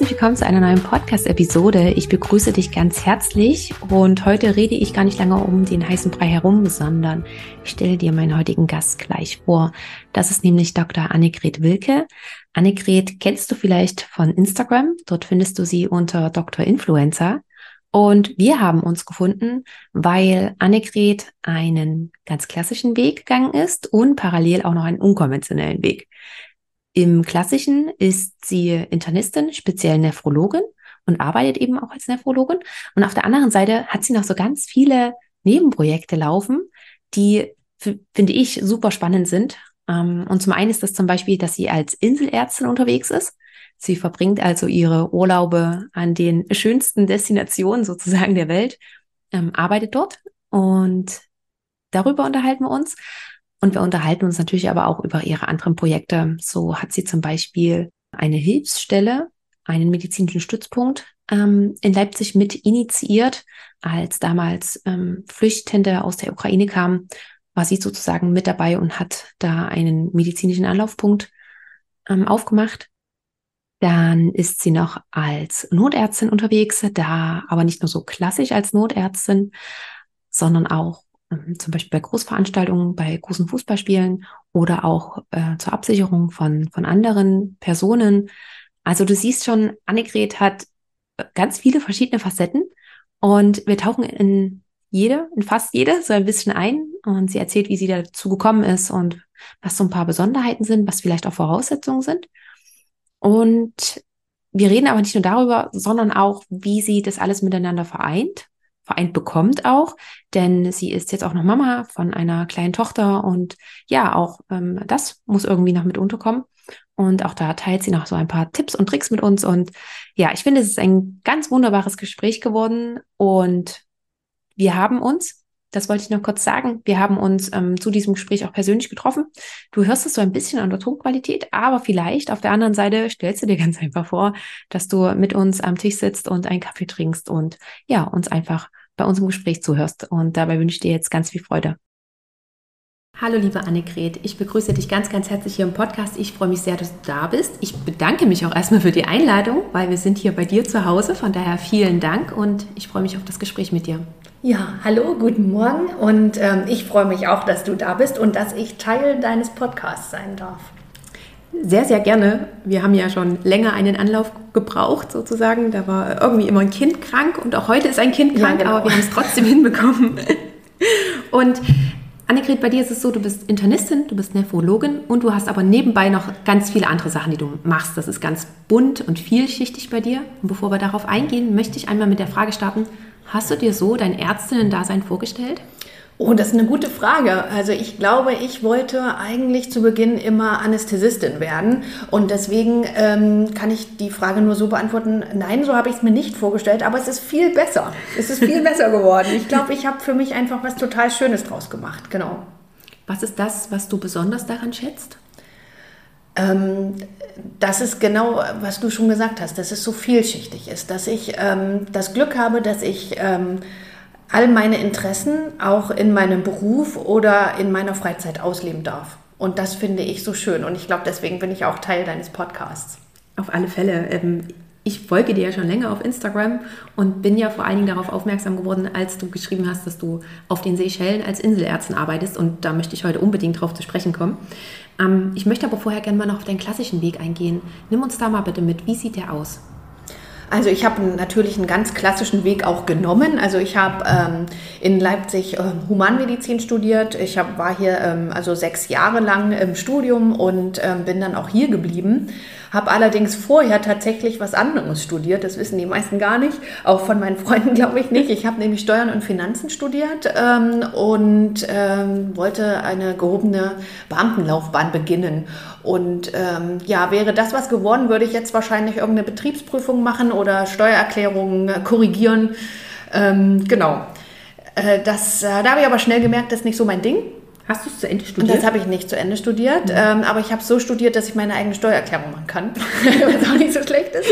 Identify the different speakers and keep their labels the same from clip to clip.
Speaker 1: Herzlich willkommen zu einer neuen Podcast-Episode. Ich begrüße dich ganz herzlich und heute rede ich gar nicht lange um den heißen Brei herum, sondern ich stelle dir meinen heutigen Gast gleich vor. Das ist nämlich Dr. Annegret Wilke. Annegret kennst du vielleicht von Instagram. Dort findest du sie unter Dr. Influencer. Und wir haben uns gefunden, weil Annegret einen ganz klassischen Weg gegangen ist und parallel auch noch einen unkonventionellen Weg. Im Klassischen ist sie Internistin, speziell Nephrologin und arbeitet eben auch als Nephrologin. Und auf der anderen Seite hat sie noch so ganz viele Nebenprojekte laufen, die, finde ich, super spannend sind. Ähm, und zum einen ist das zum Beispiel, dass sie als Inselärztin unterwegs ist. Sie verbringt also ihre Urlaube an den schönsten Destinationen sozusagen der Welt, ähm, arbeitet dort und darüber unterhalten wir uns. Und wir unterhalten uns natürlich aber auch über ihre anderen Projekte. So hat sie zum Beispiel eine Hilfsstelle, einen medizinischen Stützpunkt ähm, in Leipzig mit initiiert. Als damals ähm, Flüchtende aus der Ukraine kamen, war sie sozusagen mit dabei und hat da einen medizinischen Anlaufpunkt ähm, aufgemacht. Dann ist sie noch als Notärztin unterwegs, da aber nicht nur so klassisch als Notärztin, sondern auch zum Beispiel bei Großveranstaltungen, bei großen Fußballspielen oder auch äh, zur Absicherung von, von anderen Personen. Also du siehst schon, Annegret hat äh, ganz viele verschiedene Facetten und wir tauchen in jede, in fast jede so ein bisschen ein und sie erzählt, wie sie dazu gekommen ist und was so ein paar Besonderheiten sind, was vielleicht auch Voraussetzungen sind. Und wir reden aber nicht nur darüber, sondern auch, wie sie das alles miteinander vereint vereint bekommt auch, denn sie ist jetzt auch noch Mama von einer kleinen Tochter und ja, auch ähm, das muss irgendwie noch mit unterkommen. Und auch da teilt sie noch so ein paar Tipps und Tricks mit uns. Und ja, ich finde, es ist ein ganz wunderbares Gespräch geworden. Und wir haben uns, das wollte ich noch kurz sagen, wir haben uns ähm, zu diesem Gespräch auch persönlich getroffen. Du hörst es so ein bisschen an der Tonqualität, aber vielleicht auf der anderen Seite stellst du dir ganz einfach vor, dass du mit uns am Tisch sitzt und einen Kaffee trinkst und ja, uns einfach bei unserem Gespräch zuhörst. Und dabei wünsche ich dir jetzt ganz viel Freude. Hallo liebe Annegret, ich begrüße dich ganz, ganz herzlich hier im Podcast. Ich freue mich sehr, dass du da bist. Ich bedanke mich auch erstmal für die Einladung, weil wir sind hier bei dir zu Hause. Von daher vielen Dank und ich freue mich auf das Gespräch mit dir.
Speaker 2: Ja, hallo, guten Morgen und ähm, ich freue mich auch, dass du da bist und dass ich Teil deines Podcasts sein darf.
Speaker 1: Sehr, sehr gerne. Wir haben ja schon länger einen Anlauf gebraucht, sozusagen. Da war irgendwie immer ein Kind krank und auch heute ist ein Kind krank, ja, genau. aber wir haben es trotzdem hinbekommen. Und Annegret, bei dir ist es so, du bist Internistin, du bist Nephrologin und du hast aber nebenbei noch ganz viele andere Sachen, die du machst. Das ist ganz bunt und vielschichtig bei dir. Und bevor wir darauf eingehen, möchte ich einmal mit der Frage starten, hast du dir so dein Ärztinnen-Dasein vorgestellt?
Speaker 2: Oh, das ist eine gute Frage. Also ich glaube, ich wollte eigentlich zu Beginn immer Anästhesistin werden und deswegen ähm, kann ich die Frage nur so beantworten, nein, so habe ich es mir nicht vorgestellt, aber es ist viel besser. Es ist viel besser geworden. Ich glaube, ich habe für mich einfach was total Schönes draus gemacht, genau.
Speaker 1: Was ist das, was du besonders daran schätzt?
Speaker 2: Ähm, das ist genau, was du schon gesagt hast, dass es so vielschichtig ist, dass ich ähm, das Glück habe, dass ich... Ähm, all meine Interessen auch in meinem Beruf oder in meiner Freizeit ausleben darf. Und das finde ich so schön. Und ich glaube, deswegen bin ich auch Teil deines Podcasts.
Speaker 1: Auf alle Fälle. Ähm, ich folge dir ja schon länger auf Instagram und bin ja vor allen Dingen darauf aufmerksam geworden, als du geschrieben hast, dass du auf den Seychellen als Inselärztin arbeitest. Und da möchte ich heute unbedingt drauf zu sprechen kommen. Ähm, ich möchte aber vorher gerne mal noch auf deinen klassischen Weg eingehen. Nimm uns da mal bitte mit. Wie sieht der aus?
Speaker 2: Also ich habe natürlich einen ganz klassischen Weg auch genommen. Also ich habe ähm, in Leipzig äh, Humanmedizin studiert. Ich hab, war hier ähm, also sechs Jahre lang im Studium und ähm, bin dann auch hier geblieben. Habe allerdings vorher tatsächlich was anderes studiert. Das wissen die meisten gar nicht, auch von meinen Freunden glaube ich nicht. Ich habe nämlich Steuern und Finanzen studiert ähm, und ähm, wollte eine gehobene Beamtenlaufbahn beginnen. Und ähm, ja, wäre das was geworden, würde ich jetzt wahrscheinlich irgendeine Betriebsprüfung machen oder Steuererklärungen äh, korrigieren. Ähm, genau. Äh, das, äh, da habe ich aber schnell gemerkt, das ist nicht so mein Ding.
Speaker 1: Hast du es zu Ende studiert?
Speaker 2: Das habe ich nicht zu Ende studiert, mhm. ähm, aber ich habe so studiert, dass ich meine eigene Steuererklärung machen kann, was auch nicht so schlecht ist.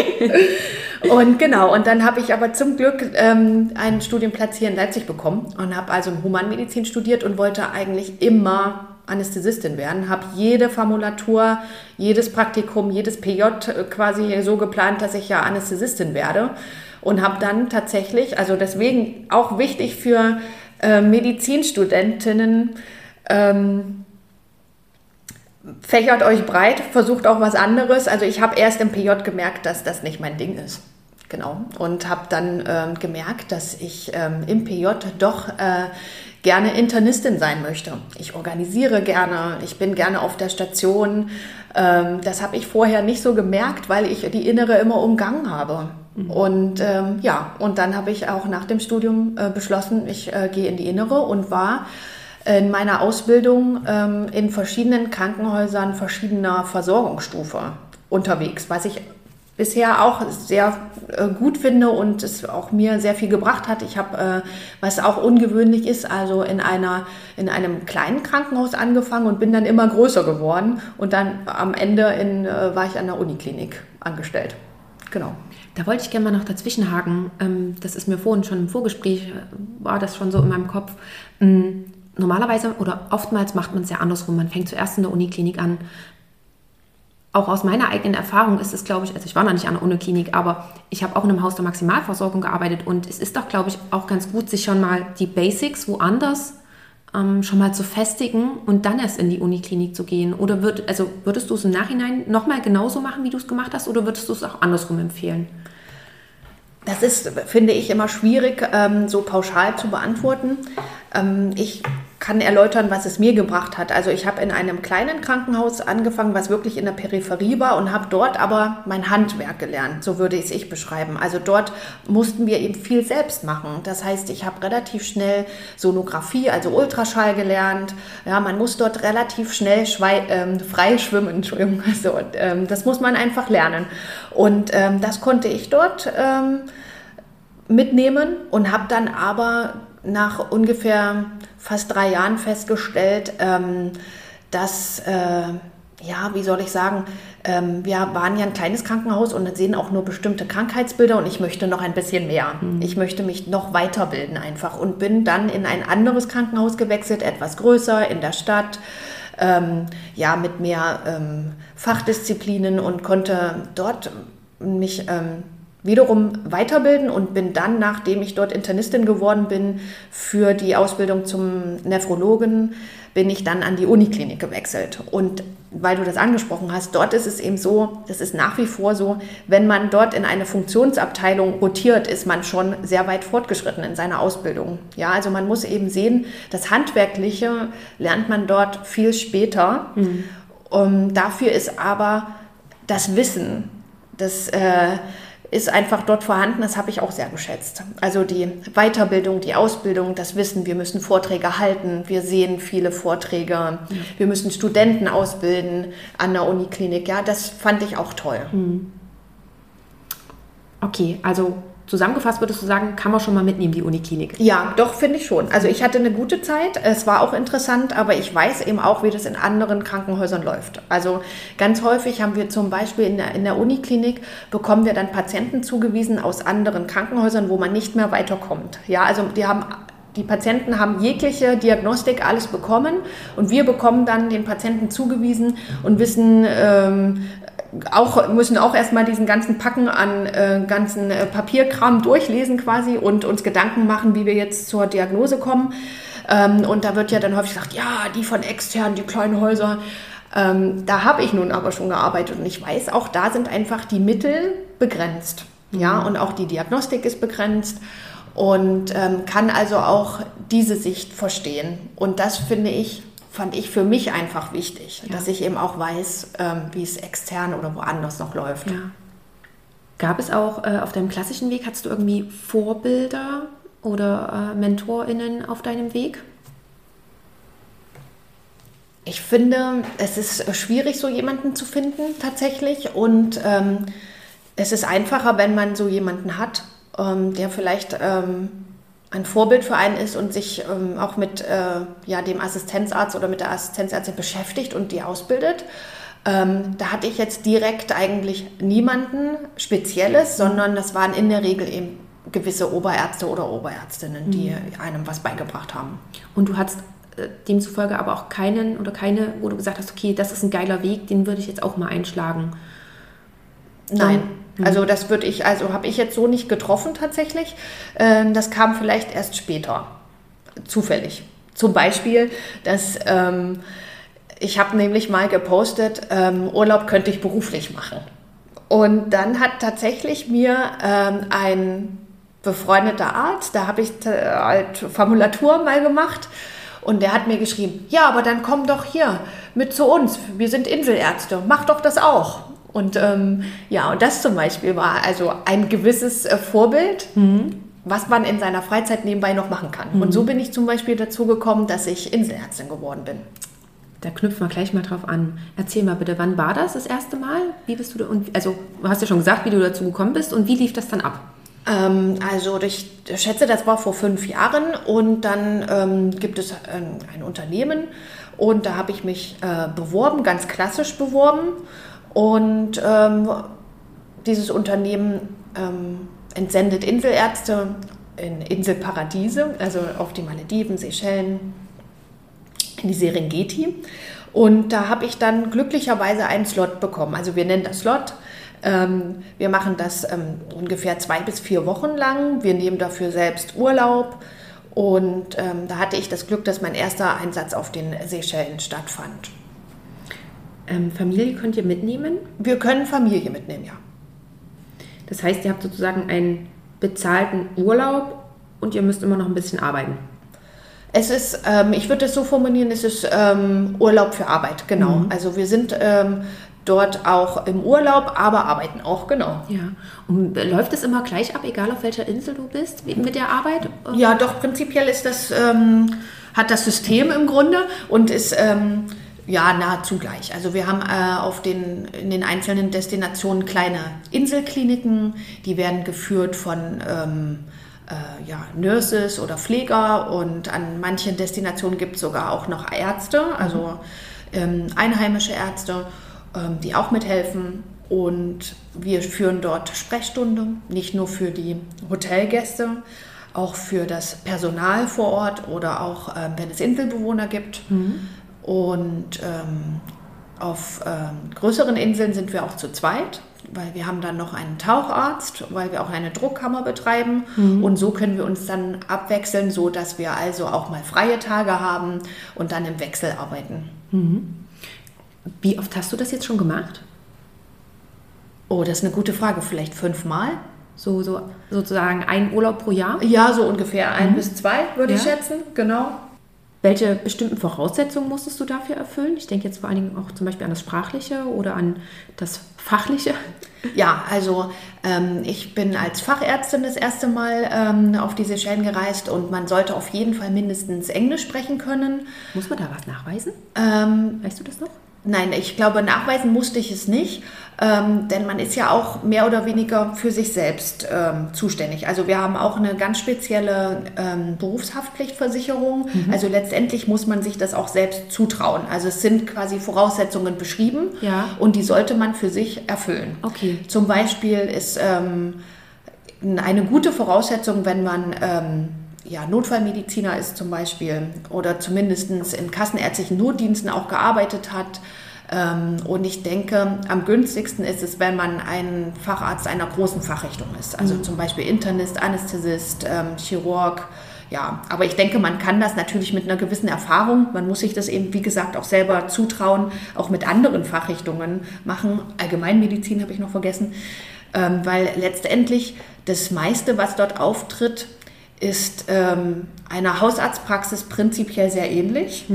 Speaker 2: Und genau, und dann habe ich aber zum Glück ähm, einen Studienplatz hier in Leipzig bekommen und habe also Humanmedizin studiert und wollte eigentlich immer Anästhesistin werden, habe jede Formulatur, jedes Praktikum, jedes PJ quasi so geplant, dass ich ja Anästhesistin werde und habe dann tatsächlich, also deswegen auch wichtig für äh, Medizinstudentinnen, ähm, fächert euch breit, versucht auch was anderes. Also ich habe erst im PJ gemerkt, dass das nicht mein Ding ist. Genau. Und habe dann ähm, gemerkt, dass ich ähm, im PJ doch äh, gerne Internistin sein möchte. Ich organisiere gerne, ich bin gerne auf der Station. Ähm, das habe ich vorher nicht so gemerkt, weil ich die Innere immer umgangen habe. Mhm. Und ähm, ja, und dann habe ich auch nach dem Studium äh, beschlossen, ich äh, gehe in die Innere und war in meiner Ausbildung ähm, in verschiedenen Krankenhäusern verschiedener Versorgungsstufe unterwegs, was ich bisher auch sehr äh, gut finde und es auch mir sehr viel gebracht hat. Ich habe, äh, was auch ungewöhnlich ist, also in einer in einem kleinen Krankenhaus angefangen und bin dann immer größer geworden und dann am Ende in, äh, war ich an der Uniklinik angestellt. Genau.
Speaker 1: Da wollte ich gerne mal noch dazwischenhaken. Ähm, das ist mir vorhin schon im Vorgespräch, äh, war das schon so in meinem Kopf. Ähm, normalerweise oder oftmals macht man es ja andersrum. Man fängt zuerst in der Uniklinik an. Auch aus meiner eigenen Erfahrung ist es, glaube ich, also ich war noch nicht an der Uniklinik, aber ich habe auch in einem Haus der Maximalversorgung gearbeitet und es ist doch, glaube ich, auch ganz gut, sich schon mal die Basics woanders ähm, schon mal zu festigen und dann erst in die Uniklinik zu gehen. Oder würd, also würdest du es im Nachhinein nochmal genauso machen, wie du es gemacht hast, oder würdest du es auch andersrum empfehlen?
Speaker 2: Das ist, finde ich, immer schwierig, ähm, so pauschal zu beantworten. Ähm, ich kann erläutern, was es mir gebracht hat. Also ich habe in einem kleinen Krankenhaus angefangen, was wirklich in der Peripherie war und habe dort aber mein Handwerk gelernt, so würde ich es ich beschreiben. Also dort mussten wir eben viel selbst machen. Das heißt, ich habe relativ schnell Sonographie, also Ultraschall gelernt. Ja, man muss dort relativ schnell ähm, frei schwimmen. Entschuldigung. Also, ähm, das muss man einfach lernen. Und ähm, das konnte ich dort ähm, mitnehmen und habe dann aber nach ungefähr fast drei Jahren festgestellt, ähm, dass, äh, ja, wie soll ich sagen, ähm, wir waren ja ein kleines Krankenhaus und sehen auch nur bestimmte Krankheitsbilder und ich möchte noch ein bisschen mehr. Mhm. Ich möchte mich noch weiterbilden einfach und bin dann in ein anderes Krankenhaus gewechselt, etwas größer in der Stadt. Ähm, ja, mit mehr ähm, Fachdisziplinen und konnte dort mich ähm, wiederum weiterbilden und bin dann, nachdem ich dort Internistin geworden bin, für die Ausbildung zum Nephrologen, bin ich dann an die Uniklinik gewechselt. Und weil du das angesprochen hast, dort ist es eben so, das ist nach wie vor so, wenn man dort in eine Funktionsabteilung rotiert, ist man schon sehr weit fortgeschritten in seiner Ausbildung. Ja, also man muss eben sehen, das Handwerkliche lernt man dort viel später. Mhm. Um, dafür ist aber das Wissen, das äh, ist einfach dort vorhanden. Das habe ich auch sehr geschätzt. Also die Weiterbildung, die Ausbildung, das Wissen, wir müssen Vorträge halten, wir sehen viele Vorträge, ja. wir müssen Studenten ausbilden an der Uniklinik. Ja, das fand ich auch toll. Hm.
Speaker 1: Okay, also zusammengefasst würdest du sagen, kann man schon mal mitnehmen, die Uniklinik?
Speaker 2: Ja, doch, finde ich schon. Also ich hatte eine gute Zeit, es war auch interessant, aber ich weiß eben auch, wie das in anderen Krankenhäusern läuft. Also ganz häufig haben wir zum Beispiel in der, in der Uniklinik, bekommen wir dann Patienten zugewiesen aus anderen Krankenhäusern, wo man nicht mehr weiterkommt. Ja, also die haben die Patienten haben jegliche Diagnostik alles bekommen und wir bekommen dann den Patienten zugewiesen und wissen, ähm, auch, müssen auch erstmal diesen ganzen Packen an äh, ganzen äh, Papierkram durchlesen quasi und uns Gedanken machen, wie wir jetzt zur Diagnose kommen. Ähm, und da wird ja dann häufig gesagt, ja, die von extern, die kleinen Häuser. Ähm, da habe ich nun aber schon gearbeitet und ich weiß, auch da sind einfach die Mittel begrenzt. Ja, mhm. und auch die Diagnostik ist begrenzt und ähm, kann also auch diese Sicht verstehen. Und das finde ich fand ich für mich einfach wichtig,
Speaker 1: Ja.
Speaker 2: dass ich eben auch weiß, ähm, wie es extern oder woanders noch läuft.
Speaker 1: Ja. Gab es auch äh, auf deinem klassischen Weg, hattest du irgendwie Vorbilder oder äh, MentorInnen auf deinem Weg?
Speaker 2: Ich finde, es ist schwierig, so jemanden zu finden tatsächlich. Und ähm, es ist einfacher, wenn man so jemanden hat, ähm, der vielleicht ähm, ein Vorbild für einen ist und sich ähm, auch mit äh, ja, dem Assistenzarzt oder mit der Assistenzärztin beschäftigt und die ausbildet. Ähm, da hatte ich jetzt direkt eigentlich niemanden Spezielles, sondern das waren in der Regel eben gewisse Oberärzte oder Oberärztinnen, die einem was beigebracht haben.
Speaker 1: Und du hattest äh, demzufolge aber auch keinen oder keine, wo du gesagt hast, okay, das ist ein geiler Weg, den würde ich jetzt auch mal einschlagen.
Speaker 2: Nein. Also das würde ich, also habe ich jetzt so nicht getroffen tatsächlich. Ähm, Das kam vielleicht erst später, zufällig. Zum Beispiel, dass ähm, ich habe nämlich mal gepostet, ähm, Urlaub könnte ich beruflich machen. Und dann hat tatsächlich mir ähm, ein befreundeter Arzt, da habe ich halt Formulatur mal gemacht und der hat mir geschrieben, ja, aber dann komm doch hier mit zu uns, wir sind Inselärzte, mach doch das auch. Und ähm, ja, und das zum Beispiel war also ein gewisses äh, Vorbild, was man in seiner Freizeit nebenbei noch machen kann. Und so bin ich zum Beispiel dazu gekommen, dass ich Inselärztin geworden bin.
Speaker 1: Da knüpfen wir gleich mal drauf an. Erzähl mal bitte, wann war das das erste Mal? Wie bist du da, und also du hast ja schon gesagt, wie du dazu gekommen bist und wie lief das dann ab?
Speaker 2: Ähm, also ich schätze, das war vor fünf Jahren und dann ähm, gibt es ein, ein Unternehmen und da habe ich mich äh, beworben, ganz klassisch beworben und ähm, dieses Unternehmen ähm, entsendet Inselärzte in Inselparadiese, also auf die Malediven, Seychellen, in die Serengeti. Und da habe ich dann glücklicherweise einen Slot bekommen. Also wir nennen das Slot. Ähm, wir machen das ähm, ungefähr zwei bis vier Wochen lang. Wir nehmen dafür selbst Urlaub. Und ähm, da hatte ich das Glück, dass mein erster Einsatz auf den Seychellen stattfand.
Speaker 1: Ähm, Familie könnt ihr mitnehmen.
Speaker 2: Wir können Familie mitnehmen, ja.
Speaker 1: Das heißt, ihr habt sozusagen einen bezahlten Urlaub und ihr müsst immer noch ein bisschen arbeiten.
Speaker 2: Es ist, ähm, ich würde es so formulieren, es ist ähm, Urlaub für Arbeit, genau. Also wir sind ähm, dort auch im Urlaub, aber arbeiten auch, genau.
Speaker 1: Ja. Und äh, läuft es immer gleich ab, egal auf welcher Insel du bist, mit der Arbeit?
Speaker 2: Ja, doch, prinzipiell ist das, ähm, hat das System im Grunde und ist ähm, ja nahezu gleich. Also wir haben äh, auf den, in den einzelnen Destinationen kleine Inselkliniken, die werden geführt von ähm, äh, ja, Nurses oder Pfleger und an manchen Destinationen gibt es sogar auch noch Ärzte, also ähm, einheimische Ärzte, ähm, die auch mithelfen. Und wir führen dort Sprechstunde, nicht nur für die Hotelgäste, auch für das Personal vor Ort oder auch ähm, wenn es Inselbewohner gibt. Und ähm, auf ähm, größeren Inseln sind wir auch zu zweit, weil wir haben dann noch einen Taucharzt, weil wir auch eine Druckkammer betreiben. Und so können wir uns dann abwechseln, so dass wir also auch mal freie Tage haben und dann im Wechsel arbeiten.
Speaker 1: Wie oft hast du das jetzt schon gemacht?
Speaker 2: Oh, das ist eine gute Frage. Vielleicht fünfmal?
Speaker 1: So, so sozusagen ein Urlaub pro Jahr?
Speaker 2: Ja, so ungefähr ein bis zwei, würde ich
Speaker 1: Ja.
Speaker 2: schätzen. Genau.
Speaker 1: Welche bestimmten Voraussetzungen musstest du dafür erfüllen? Ich denke jetzt vor allen Dingen auch zum Beispiel an das Sprachliche oder an das Fachliche.
Speaker 2: Ja, also ähm, ich bin als Fachärztin das erste Mal ähm, auf die Seychellen gereist und man sollte auf jeden Fall mindestens Englisch sprechen können.
Speaker 1: Muss man da was nachweisen?
Speaker 2: Ähm,
Speaker 1: Weißt du das noch?
Speaker 2: Nein, ich glaube, nachweisen musste ich es nicht, ähm, denn man ist ja auch mehr oder weniger für sich selbst ähm, zuständig. Also wir haben auch eine ganz spezielle ähm, Berufshaftpflichtversicherung. Also letztendlich muss man sich das auch selbst zutrauen. Also es sind quasi Voraussetzungen beschrieben
Speaker 1: Ja.
Speaker 2: und die sollte man für sich erfüllen.
Speaker 1: Okay.
Speaker 2: Zum Beispiel ist ähm, eine gute Voraussetzung, wenn man ähm, ja, Notfallmediziner ist zum Beispiel oder zumindest in kassenärztlichen Notdiensten auch gearbeitet hat. Ähm, und ich denke, am günstigsten ist es, wenn man ein Facharzt einer großen Fachrichtung ist. Also zum Beispiel Internist, Anästhesist, ähm, Chirurg. Ja, aber ich denke, man kann das natürlich mit einer gewissen Erfahrung, man muss sich das eben, wie gesagt, auch selber zutrauen, auch mit anderen Fachrichtungen machen. Allgemeinmedizin habe ich noch vergessen, ähm, weil letztendlich das meiste, was dort auftritt, ist einer Hausarztpraxis prinzipiell sehr ähnlich.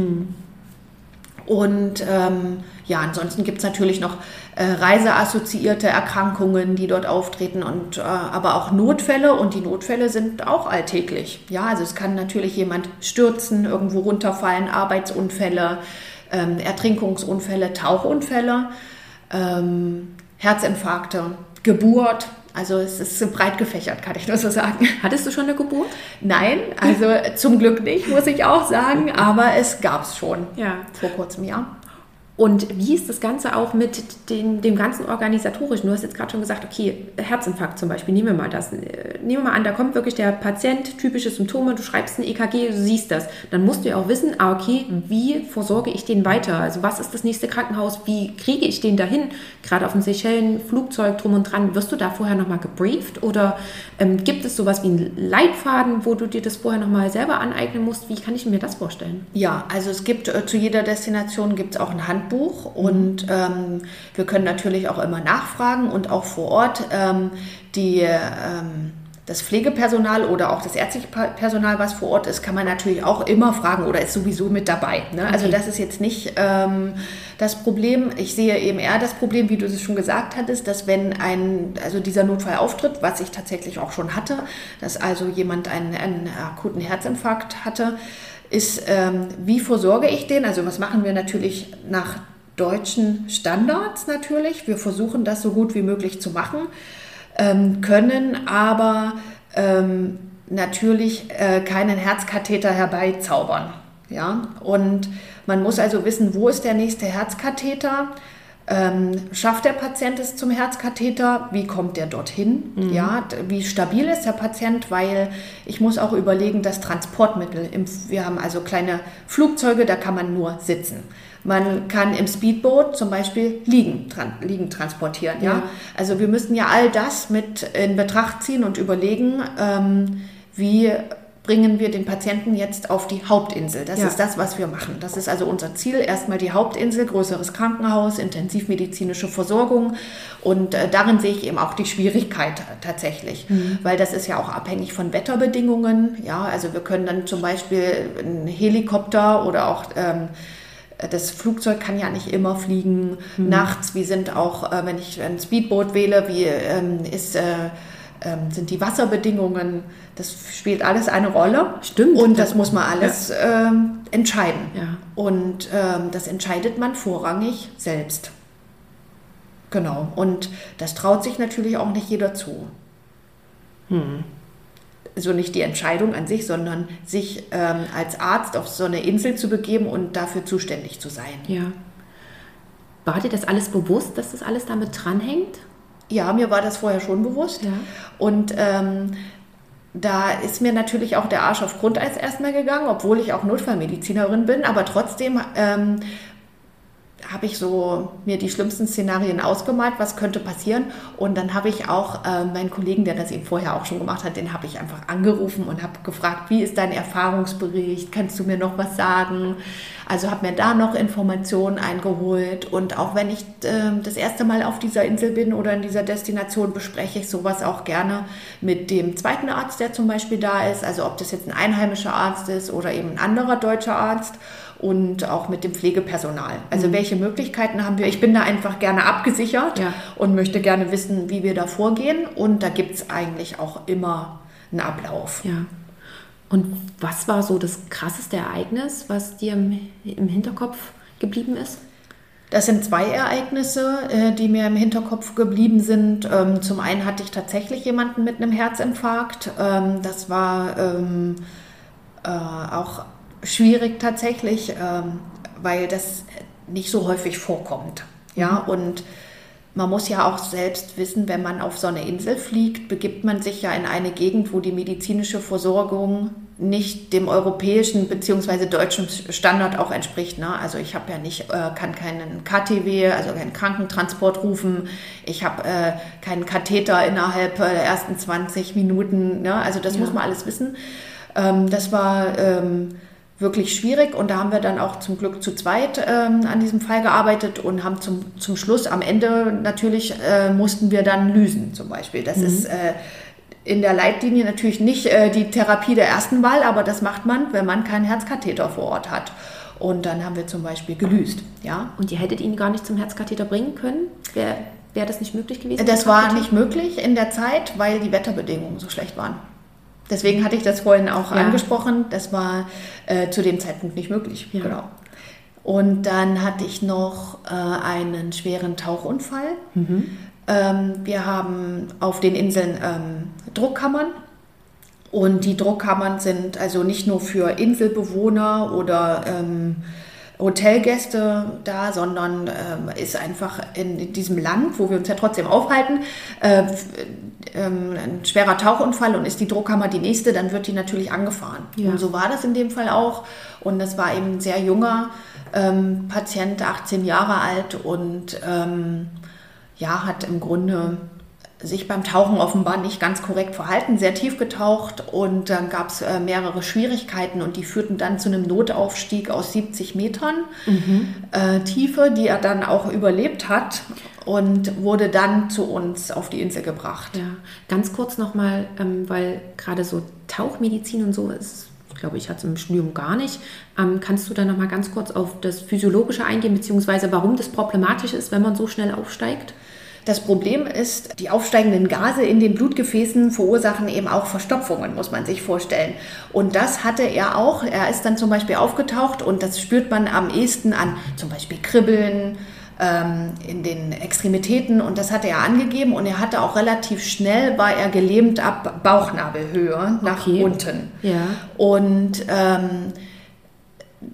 Speaker 2: Und ähm, ja, ansonsten gibt es natürlich noch äh, reiseassoziierte Erkrankungen, die dort auftreten und äh, aber auch Notfälle und die Notfälle sind auch alltäglich. Ja, also es kann natürlich jemand stürzen, irgendwo runterfallen, Arbeitsunfälle, ähm, Ertrinkungsunfälle, Tauchunfälle, ähm, Herzinfarkte, Geburt. Also es ist breit gefächert, kann ich nur so sagen.
Speaker 1: Hattest du schon eine Geburt?
Speaker 2: Nein, also zum Glück nicht, muss ich auch sagen, aber es gab es schon
Speaker 1: Ja.
Speaker 2: vor kurzem, ja.
Speaker 1: Und wie ist das Ganze auch mit den, dem ganzen Organisatorischen? Du hast jetzt gerade schon gesagt, okay, Herzinfarkt zum Beispiel, nehmen wir mal das. Äh, Nehmen wir mal an, da kommt wirklich der Patient, typische Symptome, du schreibst ein EKG, du siehst das. Dann musst du ja auch wissen, ah, okay, wie versorge ich den weiter? Also was ist das nächste Krankenhaus? Wie kriege ich den dahin? Gerade auf dem Seychellen, Flugzeug drum und dran. Wirst du da vorher nochmal gebrieft? Oder ähm, gibt es sowas wie einen Leitfaden, wo du dir das vorher nochmal selber aneignen musst? Wie kann ich mir das vorstellen?
Speaker 2: Ja, also es gibt äh, zu jeder Destination gibt es auch ein Handbuch und ähm, wir können natürlich auch immer nachfragen und auch vor Ort ähm, die ähm, das Pflegepersonal oder auch das ärztliche Personal, was vor Ort ist, kann man natürlich auch immer fragen oder ist sowieso mit dabei. Ne? Also
Speaker 1: Okay.
Speaker 2: das ist jetzt nicht ähm, das Problem. Ich sehe eben eher das Problem, wie du es schon gesagt hattest, dass wenn ein, also dieser Notfall auftritt, was ich tatsächlich auch schon hatte, dass also jemand einen, einen akuten Herzinfarkt hatte, ist, ähm, wie versorge ich den? Also was machen wir natürlich nach deutschen Standards natürlich. Wir versuchen das so gut wie möglich zu machen, ähm, können aber ähm, natürlich äh, keinen Herzkatheter herbeizaubern. Ja? Und man muss also wissen, wo ist der nächste Herzkatheter? Ähm, schafft der Patient es zum Herzkatheter? Wie kommt der dorthin? Ja, d- wie stabil ist der Patient? Weil ich muss auch überlegen, das Transportmittel. Im, wir haben also kleine Flugzeuge, da kann man nur sitzen. Man kann im Speedboot zum Beispiel liegen, tran, liegen transportieren. Ja?
Speaker 1: Ja.
Speaker 2: Also wir müssen ja all das mit in Betracht ziehen und überlegen, ähm, wie bringen wir den Patienten jetzt auf die Hauptinsel. Das
Speaker 1: Ja.
Speaker 2: ist das, was wir machen. Das ist also unser Ziel. Erstmal die Hauptinsel, größeres Krankenhaus, intensivmedizinische Versorgung. Und äh, darin sehe ich eben auch die Schwierigkeit tatsächlich, weil das ist ja auch abhängig von Wetterbedingungen. Ja, also wir können dann zum Beispiel einen Helikopter oder auch ähm, das Flugzeug kann ja nicht immer fliegen. Nachts, wie sind auch, äh, wenn ich ein Speedboot wähle, wie ähm, ist, äh, ähm, sind die Wasserbedingungen? Das spielt alles eine Rolle.
Speaker 1: Stimmt.
Speaker 2: Und das muss man alles ähm, entscheiden.
Speaker 1: Ja.
Speaker 2: Und ähm, das entscheidet man vorrangig selbst. Genau. Und das traut sich natürlich auch nicht jeder zu. Also nicht die Entscheidung an sich, sondern sich ähm, als Arzt auf so eine Insel zu begeben und dafür zuständig zu sein.
Speaker 1: Ja. War dir das alles bewusst, dass das alles damit dranhängt?
Speaker 2: Ja, mir war das vorher schon bewusst.
Speaker 1: Ja.
Speaker 2: Und ähm, da ist mir natürlich auch der Arsch auf Grundeis erstmal gegangen, obwohl ich auch Notfallmedizinerin bin. Aber trotzdem ähm, habe ich so mir die schlimmsten Szenarien ausgemalt, was könnte passieren. Und dann habe ich auch äh, meinen Kollegen, der das eben vorher auch schon gemacht hat, den habe ich einfach angerufen und habe gefragt, wie ist dein Erfahrungsbericht? Kannst du mir noch was sagen? Also habe mir da noch Informationen eingeholt. Und auch wenn ich äh, das erste Mal auf dieser Insel bin oder in dieser Destination, bespreche ich sowas auch gerne mit dem zweiten Arzt, der zum Beispiel da ist. Also ob das jetzt ein einheimischer Arzt ist oder eben ein anderer deutscher Arzt und auch mit dem Pflegepersonal. Also welche Möglichkeiten haben wir? Ich bin da einfach gerne abgesichert
Speaker 1: Ja.
Speaker 2: und möchte gerne wissen, wie wir da vorgehen. Und da gibt es eigentlich auch immer einen Ablauf.
Speaker 1: Ja. Und was war so das krasseste Ereignis, was dir im, im Hinterkopf geblieben ist?
Speaker 2: Das sind zwei Ereignisse, äh, die mir im Hinterkopf geblieben sind. Ähm, Zum einen hatte ich tatsächlich jemanden mit einem Herzinfarkt. Ähm, Das war ähm, äh, auch schwierig tatsächlich, ähm, weil das nicht so häufig vorkommt. Ja, und man muss ja auch selbst wissen, wenn man auf so eine Insel fliegt, begibt man sich ja in eine Gegend, wo die medizinische Versorgung nicht dem europäischen bzw. deutschen Standard auch entspricht. Ne? Also ich habe ja nicht, äh, kann keinen KTW, also keinen Krankentransport rufen. Ich habe äh, keinen Katheter innerhalb äh, der ersten 20 Minuten. Ne? Also das
Speaker 1: Ja.
Speaker 2: muss man alles wissen. Ähm, das war ähm, wirklich schwierig und da haben wir dann auch zum Glück zu zweit ähm, an diesem Fall gearbeitet und haben zum, zum Schluss am Ende natürlich äh, mussten wir dann lösen zum Beispiel. Das ist äh, in der Leitlinie natürlich nicht äh, die Therapie der ersten Wahl, aber das macht man, wenn man keinen Herzkatheter vor Ort hat. Und dann haben wir zum Beispiel gelüst. Ja?
Speaker 1: Und ihr hättet ihn gar nicht zum Herzkatheter bringen können? Wäre wär das nicht möglich gewesen?
Speaker 2: Das war nicht möglich in der Zeit, weil die Wetterbedingungen so schlecht waren. Deswegen hatte ich das vorhin auch ja. angesprochen. Das war äh, zu dem Zeitpunkt nicht möglich. Ja. Genau. Und dann hatte ich noch äh, einen schweren Tauchunfall. Mhm. Ähm, wir haben auf den Inseln ähm, Druckkammern. Und die Druckkammern sind also nicht nur für Inselbewohner oder ähm, Hotelgäste da, sondern äh, ist einfach in, diesem Land, wo wir uns ja trotzdem aufhalten, äh, ähm, ein schwerer Tauchunfall und ist die Druckkammer die nächste, dann wird die natürlich angefahren. Ja. Und so war das in dem Fall auch. Und das war eben ein sehr junger ähm, Patient, 18 Jahre alt und ähm, ja, hat im Grunde sich beim Tauchen offenbar nicht ganz korrekt verhalten, sehr tief getaucht und dann gab es äh, mehrere Schwierigkeiten und die führten dann zu einem Notaufstieg aus 70 Metern mhm. äh, Tiefe, die er dann auch überlebt hat und wurde dann zu uns auf die Insel gebracht.
Speaker 1: Ja, ganz kurz nochmal, ähm, weil gerade so Tauchmedizin und so ist glaube ich, hat es im Studium gar nicht. Ähm, kannst du da nochmal ganz kurz auf das Physiologische eingehen, beziehungsweise warum das problematisch ist, wenn man so schnell aufsteigt?
Speaker 2: Das Problem ist, die aufsteigenden Gase in den Blutgefäßen verursachen eben auch Verstopfungen, muss man sich vorstellen. Und das hatte er auch. Er ist dann zum Beispiel aufgetaucht und das spürt man am ehesten an zum Beispiel Kribbeln, ähm, in den Extremitäten und das hatte er angegeben und er hatte auch relativ schnell, war er gelähmt ab Bauchnabelhöhe nach okay. unten. Ja. Und ähm,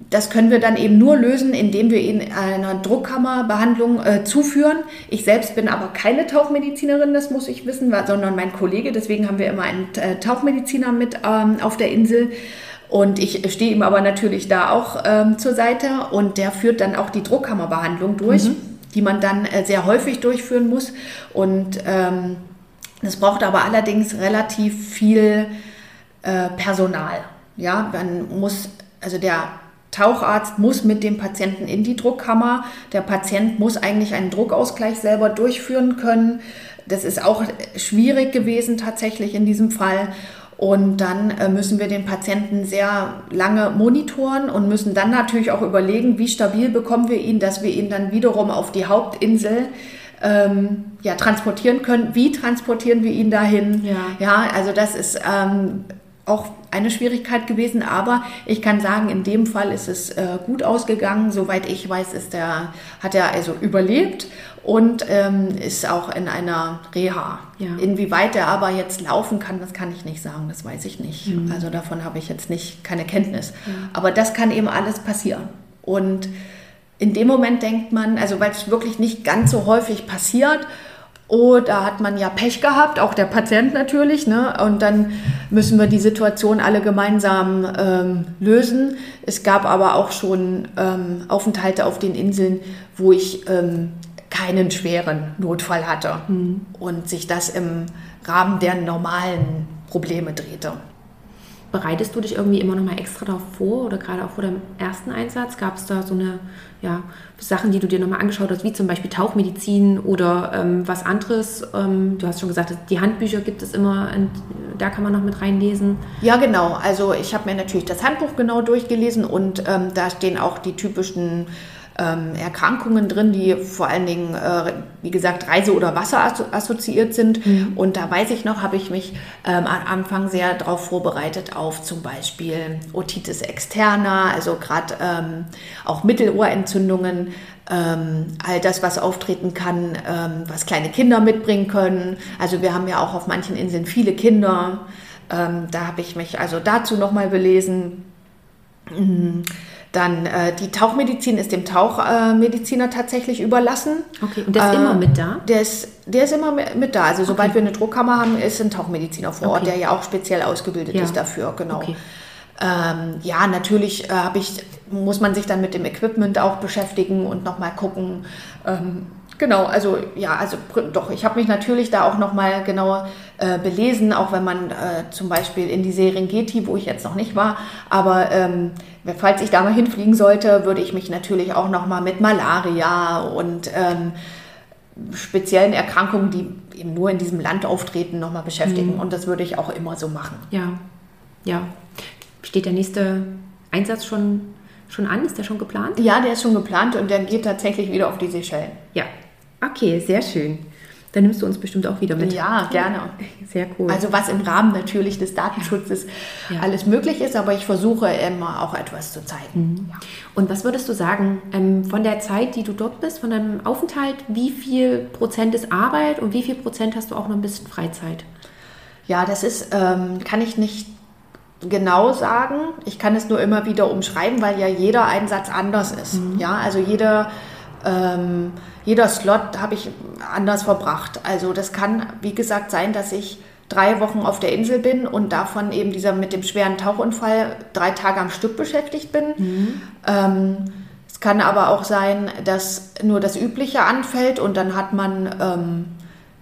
Speaker 2: das können wir dann eben nur lösen, indem wir ihn einer Druckkammerbehandlung äh, zuführen. Ich selbst bin aber keine Tauchmedizinerin, das muss ich wissen, sondern mein Kollege. Deswegen haben wir immer einen äh, Tauchmediziner mit ähm, auf der Insel. Und ich stehe ihm aber natürlich da auch ähm, zur Seite und der führt dann auch die Druckkammerbehandlung durch, mhm. die man dann äh, sehr häufig durchführen muss. Und ähm, das braucht aber allerdings relativ viel äh, Personal. Ja, man muss, also der Taucharzt muss mit dem Patienten in die Druckkammer. Der Patient muss eigentlich einen Druckausgleich selber durchführen können. Das ist auch schwierig gewesen tatsächlich in diesem Fall. Und dann äh, müssen wir den Patienten sehr lange monitoren und müssen dann natürlich auch überlegen, wie stabil bekommen wir ihn, dass wir ihn dann wiederum auf die Hauptinsel ähm, ja, transportieren können. Wie transportieren wir ihn dahin? Ja, ja also das ist ähm, auch eine Schwierigkeit gewesen, aber ich kann sagen, in dem Fall ist es äh, gut ausgegangen. Soweit ich weiß, ist der, hat er also überlebt und ähm, ist auch in einer Reha. Ja. Inwieweit er aber jetzt laufen kann, das kann ich nicht sagen, das weiß ich nicht. Mhm. Also davon habe ich jetzt nicht keine Kenntnis. Ja. Aber das kann eben alles passieren. Und in dem Moment denkt man, also weil es wirklich nicht ganz so häufig passiert, Oh, da hat man ja Pech gehabt, auch der Patient natürlich. Ne? Und dann müssen wir die Situation alle gemeinsam ähm, lösen. Es gab aber auch schon ähm, Aufenthalte auf den Inseln, wo ich ähm, keinen schweren Notfall hatte mhm. und sich das im Rahmen der normalen Probleme drehte.
Speaker 1: Bereitest du dich irgendwie immer noch mal extra darauf vor oder gerade auch vor dem ersten Einsatz? Gab es da so eine ja, Sachen, die du dir nochmal angeschaut hast, wie zum Beispiel Tauchmedizin oder ähm, was anderes? Ähm, du hast schon gesagt, die Handbücher gibt es immer, und da kann man noch mit reinlesen.
Speaker 2: Ja, genau. Also ich habe mir natürlich das Handbuch genau durchgelesen und ähm, da stehen auch die typischen ähm, Erkrankungen drin, die vor allen Dingen, äh, wie gesagt, Reise- oder Wasser assoziiert sind. Mhm. Und da weiß ich noch, habe ich mich ähm, am Anfang sehr darauf vorbereitet, auf zum Beispiel Otitis externa, also gerade ähm, auch Mittelohrentzündungen, ähm, all das, was auftreten kann, ähm, was kleine Kinder mitbringen können. Also wir haben ja auch auf manchen Inseln viele Kinder. Ähm, da habe ich mich also dazu nochmal belesen. Mhm. Dann äh, die Tauchmedizin ist dem Tauchmediziner tatsächlich überlassen.
Speaker 1: Okay, und der ist äh, immer mit da?
Speaker 2: Der ist, der ist immer mit da. Also sobald okay. wir eine Druckkammer haben, ist ein Tauchmediziner vor Ort, der ja auch speziell ausgebildet ja. ist dafür, genau. Okay. Ähm, ja, natürlich äh, ich, muss man sich dann mit dem Equipment auch beschäftigen und nochmal gucken. Ähm, genau, also ja, also doch, ich habe mich natürlich da auch nochmal genauer äh, belesen, auch wenn man äh, zum Beispiel in die Serengeti, wo ich jetzt noch nicht war, aber ähm, falls ich da mal hinfliegen sollte, würde ich mich natürlich auch nochmal mit Malaria und ähm, speziellen Erkrankungen, die eben nur in diesem Land auftreten, nochmal beschäftigen. Mhm. Und das würde ich auch immer so machen.
Speaker 1: Ja, ja. Steht der nächste Einsatz schon schon an? Ist der schon geplant?
Speaker 2: Ja, der ist schon geplant und der geht tatsächlich wieder auf die Seychellen.
Speaker 1: Ja. Okay, sehr schön. Dann nimmst du uns bestimmt auch wieder mit.
Speaker 2: Ja, gerne.
Speaker 1: Sehr cool.
Speaker 2: Also was im Rahmen natürlich des Datenschutzes ja. alles möglich ist, aber ich versuche immer auch etwas zu zeigen.
Speaker 1: Mhm. Ja. Und was würdest du sagen, ähm, von der Zeit, die du dort bist, von deinem Aufenthalt, wie viel Prozent ist Arbeit und wie viel Prozent hast du auch noch ein bisschen Freizeit?
Speaker 2: Ja, das ist, ähm, kann ich nicht genau sagen. Ich kann es nur immer wieder umschreiben, weil ja jeder Einsatz anders ist. Mhm. Ja, also jeder ähm, jeder Slot habe ich anders verbracht. Also das kann, wie gesagt, sein, dass ich drei Wochen auf der Insel bin und davon eben dieser mit dem schweren Tauchunfall drei Tage am Stück beschäftigt bin. Mhm. Ähm, es kann aber auch sein, dass nur das Übliche anfällt und dann hat man ähm,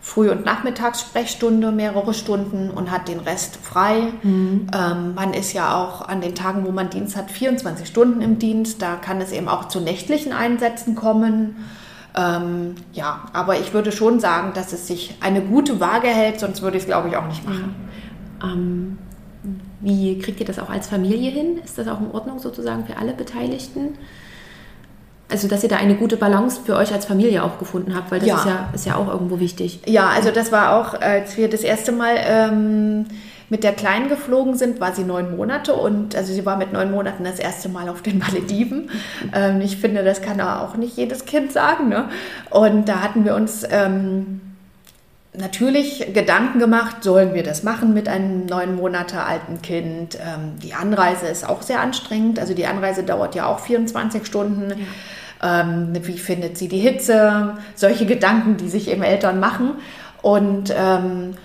Speaker 2: Früh- und Nachmittagssprechstunde mehrere Stunden und hat den Rest frei. Mhm. Ähm, man ist ja auch an den Tagen, wo man Dienst hat, 24 Stunden im Dienst. Da kann es eben auch zu nächtlichen Einsätzen kommen. Ähm, ja, aber ich würde schon sagen, dass es sich eine gute Waage hält, sonst würde ich es, glaube ich, auch nicht machen.
Speaker 1: Ja. Ähm, wie kriegt ihr das auch als Familie hin? Ist das auch in Ordnung sozusagen für alle Beteiligten? Also, dass ihr da eine gute Balance für euch als Familie auch gefunden habt, weil das ja. Ist, ja, ist ja auch irgendwo wichtig.
Speaker 2: Ja, also das war auch, als wir das erste Mal ähm, mit der Kleinen geflogen sind, war sie neun Monate und also sie war mit neun Monaten das erste Mal auf den Malediven. Ähm, ich finde, das kann auch nicht jedes Kind sagen. Ne? Und da hatten wir uns ähm, natürlich Gedanken gemacht, sollen wir das machen mit einem neun Monate alten Kind? Ähm, die Anreise ist auch sehr anstrengend. Also die Anreise dauert ja auch 24 Stunden. Ja. Ähm, wie findet sie die Hitze? Solche Gedanken, die sich eben Eltern machen. Und ähm,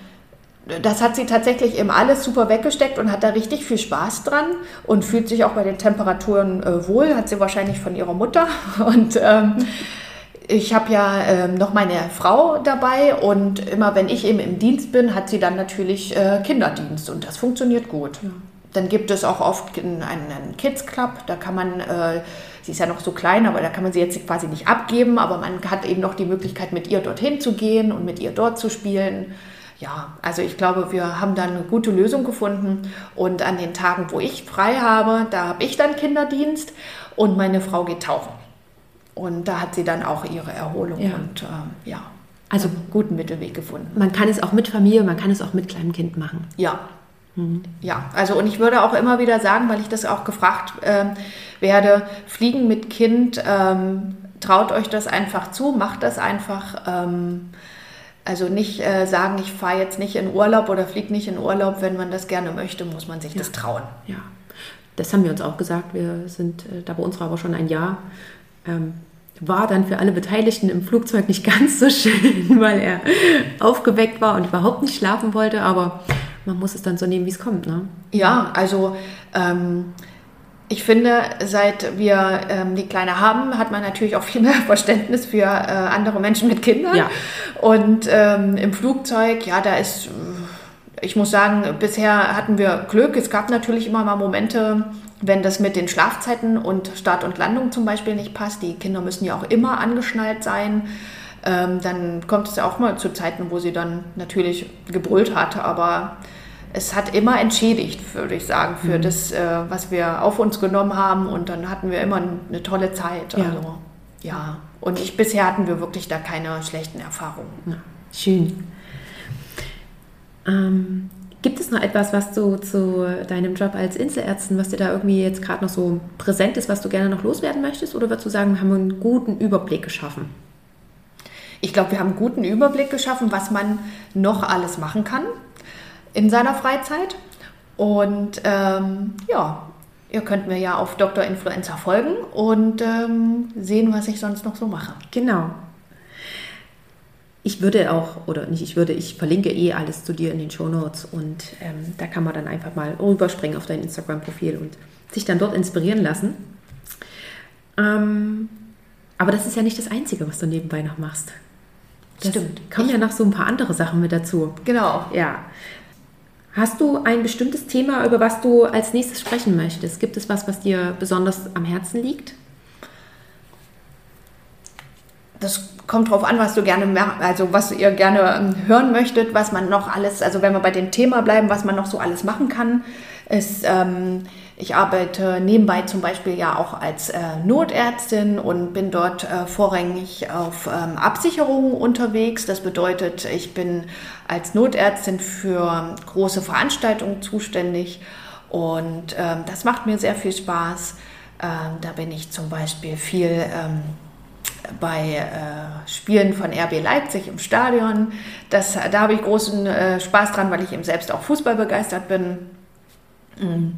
Speaker 2: das hat sie tatsächlich eben alles super weggesteckt und hat da richtig viel Spaß dran und fühlt sich auch bei den Temperaturen äh, wohl, hat sie wahrscheinlich von ihrer Mutter. Und ähm, ich habe ja ähm, noch meine Frau dabei und immer wenn ich eben im Dienst bin, hat sie dann natürlich äh, Kinderdienst und das funktioniert gut. Ja. Dann gibt es auch oft einen, einen Kids Club, da kann man, äh, sie ist ja noch so klein, aber da kann man sie jetzt quasi nicht abgeben, aber man hat eben noch die Möglichkeit, mit ihr dorthin zu gehen und mit ihr dort zu spielen ja, also ich glaube, wir haben da eine gute Lösung gefunden. Und an den Tagen, wo ich frei habe, da habe ich dann Kinderdienst und meine Frau geht tauchen. Und da hat sie dann auch ihre Erholung ja. und äh, ja, also guten Mittelweg gefunden.
Speaker 1: Man kann es auch mit Familie, man kann es auch mit kleinem Kind machen.
Speaker 2: Ja. Mhm. Ja, also und ich würde auch immer wieder sagen, weil ich das auch gefragt äh, werde, Fliegen mit Kind, ähm, traut euch das einfach zu, macht das einfach. Ähm, also nicht äh, sagen, ich fahre jetzt nicht in Urlaub oder fliege nicht in Urlaub. Wenn man das gerne möchte, muss man sich ja. das trauen.
Speaker 1: Ja, das haben wir uns auch gesagt. Wir sind äh, da bei uns aber schon ein Jahr. Ähm, war dann für alle Beteiligten im Flugzeug nicht ganz so schön, weil er aufgeweckt war und überhaupt nicht schlafen wollte. Aber man muss es dann so nehmen, wie es kommt. Ne?
Speaker 2: Ja, also ähm, ich finde, seit wir ähm, die Kleine haben, hat man natürlich auch viel mehr Verständnis für äh, andere Menschen mit Kindern. Ja. Und ähm, im Flugzeug, ja, da ist, ich muss sagen, bisher hatten wir Glück. Es gab natürlich immer mal Momente, wenn das mit den Schlafzeiten und Start und Landung zum Beispiel nicht passt. Die Kinder müssen ja auch immer angeschnallt sein. Ähm, dann kommt es ja auch mal zu Zeiten, wo sie dann natürlich gebrüllt hatte, aber es hat immer entschädigt, würde ich sagen, für mhm. das, äh, was wir auf uns genommen haben. Und dann hatten wir immer eine tolle Zeit. Ja. Also, ja. Und ich, bisher hatten wir wirklich da keine schlechten Erfahrungen. Ja.
Speaker 1: Schön. Ähm, gibt es noch etwas, was du zu deinem Job als Inselärztin, was dir da irgendwie jetzt gerade noch so präsent ist, was du gerne noch loswerden möchtest? Oder würdest du sagen, wir haben einen guten Überblick geschaffen?
Speaker 2: Ich glaube, wir haben einen guten Überblick geschaffen, was man noch alles machen kann in seiner Freizeit. Und ähm, ja, ihr könnt mir ja auf Dr. Influencer folgen und ähm, sehen, was ich sonst noch so mache.
Speaker 1: Genau. Ich würde auch, oder nicht, ich würde, ich verlinke eh alles zu dir in den Show Notes und ähm, da kann man dann einfach mal rüberspringen auf dein Instagram-Profil und sich dann dort inspirieren lassen. Ähm, aber das ist ja nicht das Einzige, was du nebenbei noch machst. Das Stimmt. Kommen ja noch so ein paar andere Sachen mit dazu.
Speaker 2: Genau.
Speaker 1: Ja. Hast du ein bestimmtes Thema, über was du als nächstes sprechen möchtest? Gibt es was, was dir besonders am Herzen liegt?
Speaker 2: Das kommt drauf an, was du gerne, also was ihr gerne ähm, hören möchtet, was man noch alles, also wenn wir bei dem Thema bleiben, was man noch so alles machen kann. Es, ähm, ich arbeite nebenbei zum Beispiel ja auch als äh, Notärztin und bin dort äh, vorrangig auf ähm, Absicherungen unterwegs. Das bedeutet, ich bin als Notärztin für große Veranstaltungen zuständig und ähm, das macht mir sehr viel Spaß. Ähm, da bin ich zum Beispiel viel ähm, bei äh, Spielen von RB Leipzig im Stadion. Das, da habe ich großen äh, Spaß dran, weil ich eben selbst auch Fußball begeistert bin. Mhm.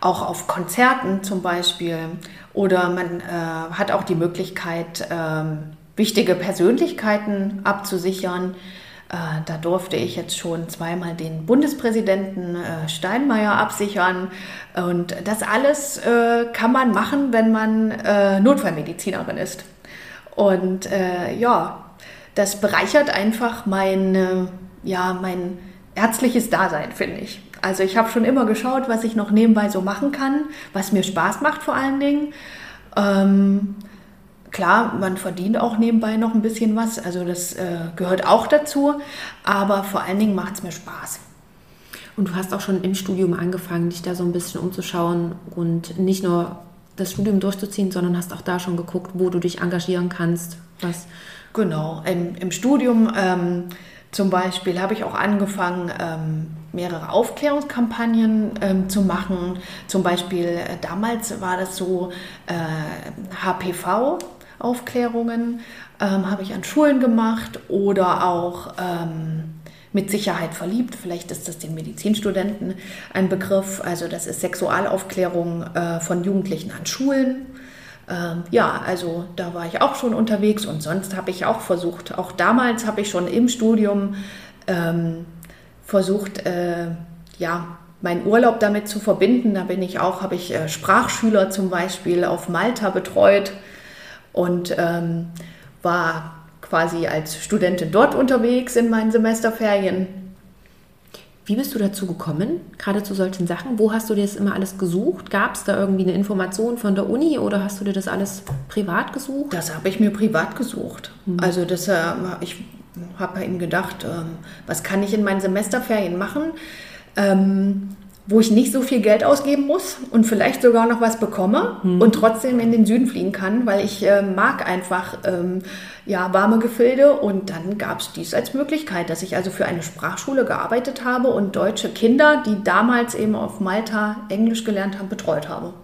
Speaker 2: Auch auf Konzerten zum Beispiel. Oder man äh, hat auch die Möglichkeit, ähm, wichtige Persönlichkeiten abzusichern. Äh, da durfte ich jetzt schon zweimal den Bundespräsidenten äh, Steinmeier absichern. Und das alles äh, kann man machen, wenn man Notfallmedizinerin ist. Und ja, das bereichert einfach mein, ja, mein ärztliches Dasein, finde ich. Also ich habe schon immer geschaut, was ich noch nebenbei so machen kann, was mir Spaß macht vor allen Dingen. Ähm, Klar, man verdient auch nebenbei noch ein bisschen was, also das äh, gehört auch dazu, aber vor allen Dingen macht es mir Spaß.
Speaker 1: Und du hast auch schon im Studium angefangen, dich da so ein bisschen umzuschauen und nicht nur das Studium durchzuziehen, sondern hast auch da schon geguckt, wo du dich engagieren kannst. Was
Speaker 2: genau, im, im Studium ähm, zum Beispiel habe ich auch angefangen, ähm, mehrere Aufklärungskampagnen ähm, zu machen. Zum Beispiel äh, damals war das so äh, HPV, Aufklärungen ähm, habe ich an Schulen gemacht oder auch ähm, mit Sicherheit verliebt. Vielleicht ist das den Medizinstudenten ein Begriff. Also das ist Sexualaufklärung äh, von Jugendlichen an Schulen. Ähm, ja, also da war ich auch schon unterwegs und sonst habe ich auch versucht, auch damals habe ich schon im Studium ähm, versucht, äh, ja, meinen Urlaub damit zu verbinden. Da bin ich auch, habe ich äh, Sprachschüler zum Beispiel auf Malta betreut und ähm, war quasi als Studentin dort unterwegs in meinen Semesterferien.
Speaker 1: Wie bist du dazu gekommen, gerade zu solchen Sachen? Wo hast du dir das immer alles gesucht? Gab es da irgendwie eine Information von der Uni oder hast du dir das alles privat gesucht?
Speaker 2: Das habe ich mir privat gesucht. Mhm. Also das, äh, ich habe eben gedacht, ähm, was kann ich in meinen Semesterferien machen? Ähm, wo ich nicht so viel Geld ausgeben muss und vielleicht sogar noch was bekomme mhm. und trotzdem in den Süden fliegen kann, weil ich äh, mag einfach ähm, ja, warme Gefilde und dann gab es dies als Möglichkeit, dass ich also für eine Sprachschule gearbeitet habe und deutsche Kinder, die damals eben auf Malta Englisch gelernt haben, betreut habe.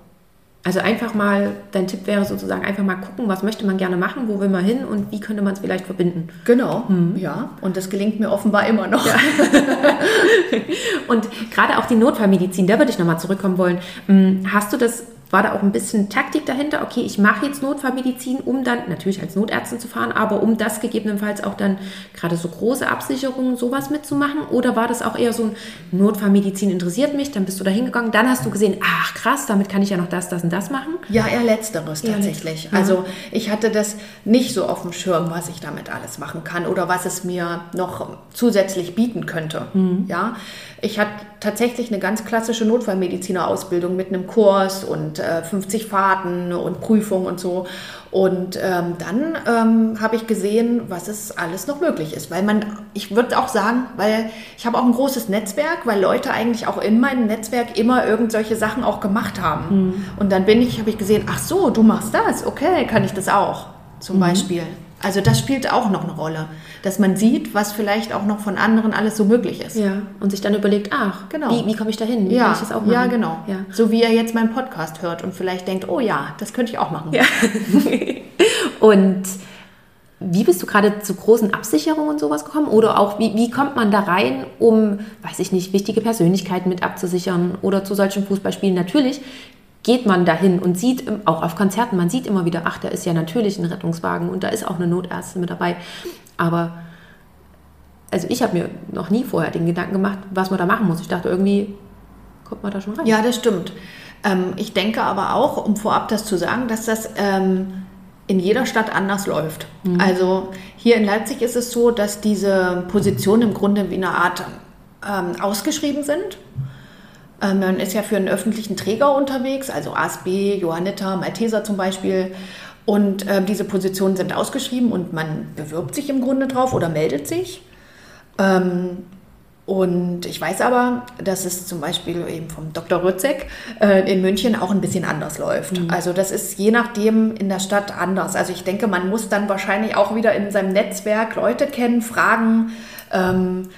Speaker 1: Also einfach mal, dein Tipp wäre sozusagen einfach mal gucken, was möchte man gerne machen, wo will man hin und wie könnte man es vielleicht verbinden.
Speaker 2: Genau, mhm. ja. Und das gelingt mir offenbar immer noch. Ja.
Speaker 1: und gerade auch die Notfallmedizin, da würde ich nochmal zurückkommen wollen. Hm, hast du das war da auch ein bisschen Taktik dahinter. Okay, ich mache jetzt Notfallmedizin, um dann natürlich als Notärztin zu fahren, aber um das gegebenenfalls auch dann gerade so große Absicherungen, sowas mitzumachen? Oder war das auch eher so ein Notfallmedizin interessiert mich, dann bist du da hingegangen, dann hast du gesehen, ach krass, damit kann ich ja noch das, das und das machen?
Speaker 2: Ja, eher letzteres tatsächlich. Ja. Also ich hatte das nicht so auf dem Schirm, was ich damit alles machen kann oder was es mir noch zusätzlich bieten könnte. Mhm. Ja, ich hatte tatsächlich eine ganz klassische Notfallmedizinerausbildung mit einem Kurs und äh, 50 Fahrten und Prüfungen und so. Und ähm, dann ähm, habe ich gesehen, was es alles noch möglich ist. Weil man, ich würde auch sagen, weil ich habe auch ein großes Netzwerk, weil Leute eigentlich auch in meinem Netzwerk immer irgendwelche Sachen auch gemacht haben. Mhm. Und dann bin ich, habe ich gesehen, ach so, du machst das, okay, kann ich das auch, zum mhm. Beispiel. Also das spielt auch noch eine Rolle, dass man sieht, was vielleicht auch noch von anderen alles so möglich ist.
Speaker 1: Ja, und sich dann überlegt, ach, genau. wie, wie komme ich da hin?
Speaker 2: Wie ja, kann ich das auch machen? Ja, genau. Ja. So wie er jetzt meinen Podcast hört und vielleicht denkt, oh ja, das könnte ich auch machen. Ja.
Speaker 1: und wie bist du gerade zu großen Absicherungen und sowas gekommen? Oder auch, wie, wie kommt man da rein, um, weiß ich nicht, wichtige Persönlichkeiten mit abzusichern oder zu solchen Fußballspielen? Natürlich geht man dahin und sieht, auch auf Konzerten, man sieht immer wieder, ach, da ist ja natürlich ein Rettungswagen und da ist auch eine Notärztin mit dabei. Aber also ich habe mir noch nie vorher den Gedanken gemacht, was man da machen muss. Ich dachte, irgendwie kommt man da schon rein.
Speaker 2: Ja, das stimmt. Ähm, ich denke aber auch, um vorab das zu sagen, dass das ähm, in jeder Stadt anders läuft. Mhm. Also hier in Leipzig ist es so, dass diese Positionen im Grunde wie eine Art ähm, ausgeschrieben sind. Ähm, man ist ja für einen öffentlichen Träger unterwegs, also ASB, Johanniter, Malteser zum Beispiel. Und äh, diese Positionen sind ausgeschrieben und man bewirbt sich im Grunde drauf oder meldet sich. Ähm, Und ich weiß aber, dass es zum Beispiel eben vom Dr. Rützek äh, in München auch ein bisschen anders läuft. Mhm. Also das ist je nachdem in der Stadt anders. Also ich denke, man muss dann wahrscheinlich auch wieder in seinem Netzwerk Leute kennen, fragen. Ähm,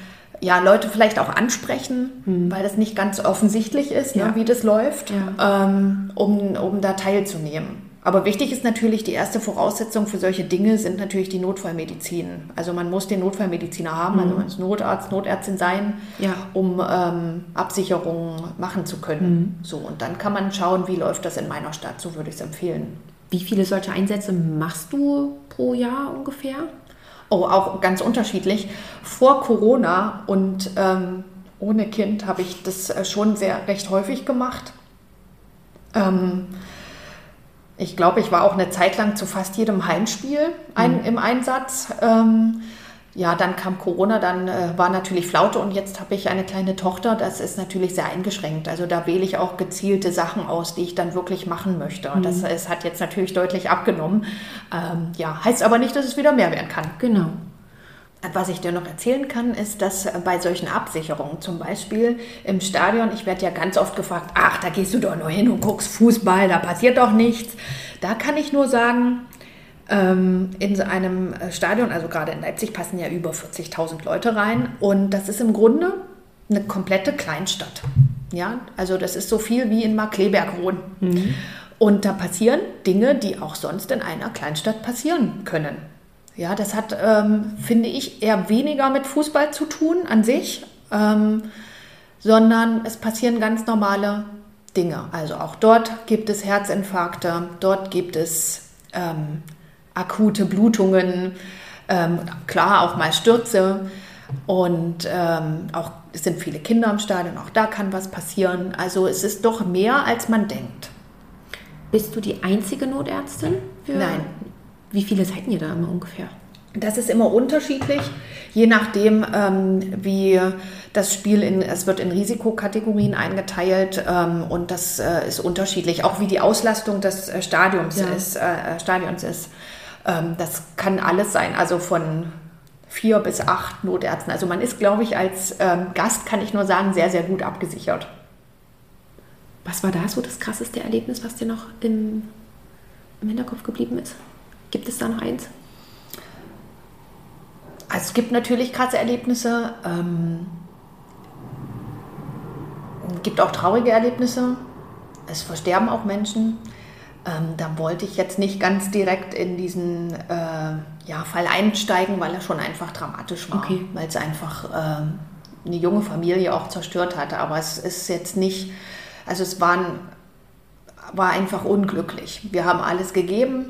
Speaker 2: ja, Leute vielleicht auch ansprechen, mhm. weil das nicht ganz offensichtlich ist, ne, ja. ne, wie das läuft, ja. ähm, um, um da teilzunehmen. Aber wichtig ist natürlich, die erste Voraussetzung für solche Dinge sind natürlich die Notfallmedizin. Also man muss den Notfallmediziner haben, also mhm. also man muss Notarzt, Notärztin sein, ja. um ähm, Absicherungen machen zu können. Mhm. So, und dann kann man schauen, wie läuft das in meiner Stadt, so würde ich es empfehlen.
Speaker 1: Wie viele solche Einsätze machst du pro Jahr ungefähr?
Speaker 2: Oh, auch ganz unterschiedlich. Vor Corona und ähm, ohne Kind habe ich das äh, schon sehr recht häufig gemacht. Ähm, ich glaube, ich war auch eine Zeit lang zu fast jedem Heimspiel ein, mhm. im Einsatz. Ähm, ja, dann kam Corona, dann äh, war natürlich Flaute und jetzt habe ich eine kleine Tochter. Das ist natürlich sehr eingeschränkt. Also da wähle ich auch gezielte Sachen aus, die ich dann wirklich machen möchte. Mhm. Das es hat jetzt natürlich deutlich abgenommen. Ähm, ja, heißt aber nicht, dass es wieder mehr werden kann.
Speaker 1: Genau.
Speaker 2: Was ich dir noch erzählen kann, ist, dass bei solchen Absicherungen, zum Beispiel im Stadion, ich werde ja ganz oft gefragt, ach, da gehst du doch nur hin und guckst Fußball, da passiert doch nichts. Da kann ich nur sagen, ähm, in so einem Stadion, also gerade in Leipzig passen ja über 40.000 Leute rein und das ist im Grunde eine komplette Kleinstadt. Ja, also das ist so viel wie in Markleberg wohnen. Mhm. Und da passieren Dinge, die auch sonst in einer Kleinstadt passieren können. Ja, das hat, ähm, finde ich, eher weniger mit Fußball zu tun an sich, ähm, sondern es passieren ganz normale Dinge. Also auch dort gibt es Herzinfarkte, dort gibt es ähm, akute Blutungen, ähm, klar auch mal Stürze und ähm, auch es sind viele Kinder im Stadion, auch da kann was passieren. Also es ist doch mehr, als man denkt.
Speaker 1: Bist du die einzige Notärztin?
Speaker 2: Nein,
Speaker 1: wie viele seid ihr da immer ungefähr?
Speaker 2: Das ist immer unterschiedlich, je nachdem, ähm, wie das Spiel in, es wird in Risikokategorien eingeteilt ähm, und das äh, ist unterschiedlich, auch wie die Auslastung des äh, Stadions ja. ist. Äh, Stadions ist. Ähm, das kann alles sein, also von vier bis acht Notärzten. Also man ist, glaube ich, als ähm, Gast, kann ich nur sagen, sehr, sehr gut abgesichert.
Speaker 1: Was war da so das krasseste Erlebnis, was dir noch im, im Hinterkopf geblieben ist? Gibt es da noch eins?
Speaker 2: Also es gibt natürlich krasse Erlebnisse. Ähm, gibt auch traurige Erlebnisse. Es versterben auch Menschen. Ähm, da wollte ich jetzt nicht ganz direkt in diesen äh, ja, Fall einsteigen, weil er schon einfach dramatisch war. Okay. Weil es einfach äh, eine junge Familie auch zerstört hatte. Aber es ist jetzt nicht, also es waren, war einfach unglücklich. Wir haben alles gegeben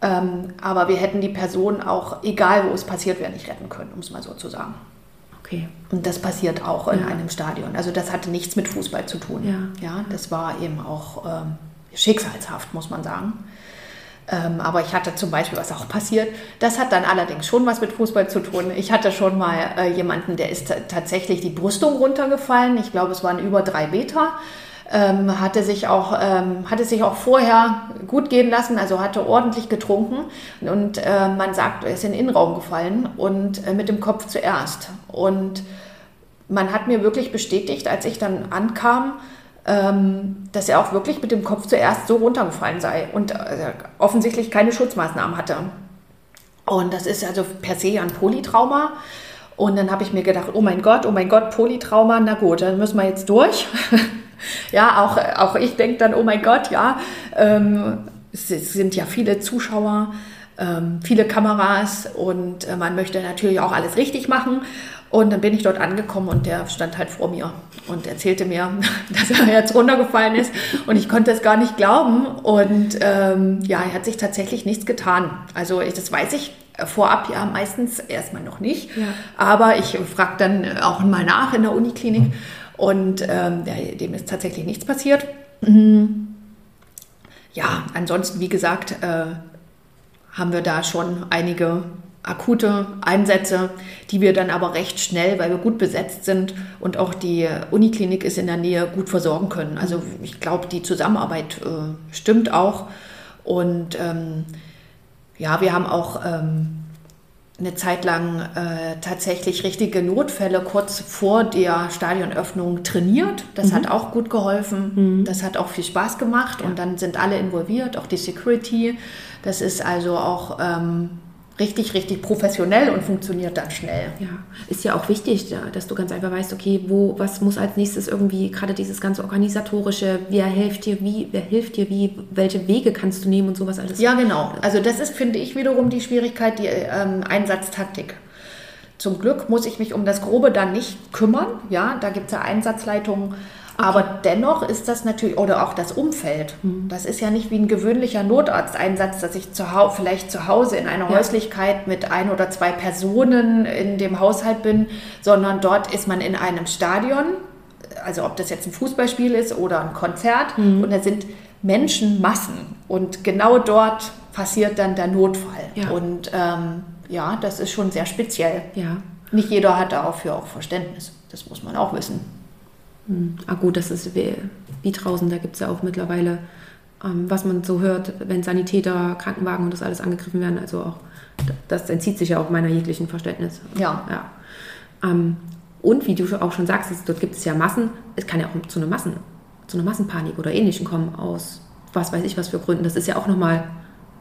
Speaker 2: ähm, aber wir hätten die Person auch, egal wo es passiert wäre, nicht retten können, um es mal so zu sagen.
Speaker 1: Okay.
Speaker 2: Und das passiert auch in einem Stadion. Also das hatte nichts mit Fußball zu tun.
Speaker 1: Ja.
Speaker 2: ja das war eben auch ähm, schicksalshaft, muss man sagen. Ähm, aber ich hatte zum Beispiel, was auch passiert, das hat dann allerdings schon was mit Fußball zu tun. Ich hatte schon mal äh, jemanden, der ist tatsächlich die Brüstung runtergefallen. Ich glaube, es waren über drei Meter ähm, hatte, sich auch, ähm, hatte sich auch vorher gut gehen lassen, also hatte ordentlich getrunken und äh, man sagt, er ist in den Innenraum gefallen und äh, mit dem Kopf zuerst. Und man hat mir wirklich bestätigt, als ich dann ankam, ähm, dass er auch wirklich mit dem Kopf zuerst so runtergefallen sei und äh, offensichtlich keine Schutzmaßnahmen hatte. Und das ist also per se ein Polytrauma. Und dann habe ich mir gedacht, oh mein Gott, oh mein Gott, Polytrauma, na gut, dann müssen wir jetzt durch. ja, auch, auch ich denke dann, oh mein Gott, ja, ähm, es sind ja viele Zuschauer, ähm, viele Kameras und äh, man möchte natürlich auch alles richtig machen. Und dann bin ich dort angekommen und der stand halt vor mir und erzählte mir, dass er jetzt runtergefallen ist. Und ich konnte es gar nicht glauben. Und ähm, ja, er hat sich tatsächlich nichts getan. Also ich, das weiß ich vorab ja meistens erstmal noch nicht. Ja. Aber ich frage dann auch mal nach in der Uniklinik. Und ähm, dem ist tatsächlich nichts passiert. Ja, ansonsten, wie gesagt, äh, haben wir da schon einige akute Einsätze, die wir dann aber recht schnell, weil wir gut besetzt sind und auch die Uniklinik ist in der Nähe, gut versorgen können. Also ich glaube, die Zusammenarbeit äh, stimmt auch. Und ähm, ja, wir haben auch ähm, eine Zeit lang äh, tatsächlich richtige Notfälle kurz vor der Stadionöffnung trainiert. Das mhm. hat auch gut geholfen. Mhm. Das hat auch viel Spaß gemacht ja. und dann sind alle involviert, auch die Security. Das ist also auch ähm, richtig, richtig professionell und funktioniert dann schnell.
Speaker 1: Ja, ist ja auch wichtig, dass du ganz einfach weißt, okay, wo, was muss als nächstes irgendwie, gerade dieses ganze organisatorische, wer hilft dir wie, wer hilft dir wie, welche Wege kannst du nehmen und sowas alles.
Speaker 2: Ja, genau. Also das ist, finde ich, wiederum die Schwierigkeit, die ähm, Einsatztaktik. Zum Glück muss ich mich um das Grobe dann nicht kümmern. Ja, da gibt es ja Einsatzleitungen aber dennoch ist das natürlich, oder auch das Umfeld, mhm. das ist ja nicht wie ein gewöhnlicher Notarzteinsatz, dass ich zu vielleicht zu Hause in einer ja. Häuslichkeit mit ein oder zwei Personen in dem Haushalt bin, sondern dort ist man in einem Stadion, also ob das jetzt ein Fußballspiel ist oder ein Konzert, mhm. und da sind Menschenmassen und genau dort passiert dann der Notfall. Ja. Und ähm, ja, das ist schon sehr speziell. Ja. Nicht jeder hat dafür auch Verständnis. Das muss man auch wissen.
Speaker 1: Hm. Ah gut, das ist wie, wie draußen, da gibt es ja auch mittlerweile, ähm, was man so hört, wenn Sanitäter, Krankenwagen und das alles angegriffen werden. Also auch, das entzieht sich ja auch meiner jeglichen Verständnis. Ja. ja. Ähm, und wie du auch schon sagst, es, dort gibt es ja Massen, es kann ja auch zu einer, Massen, zu einer Massenpanik oder Ähnlichem kommen aus was weiß ich was für Gründen. Das ist ja auch nochmal.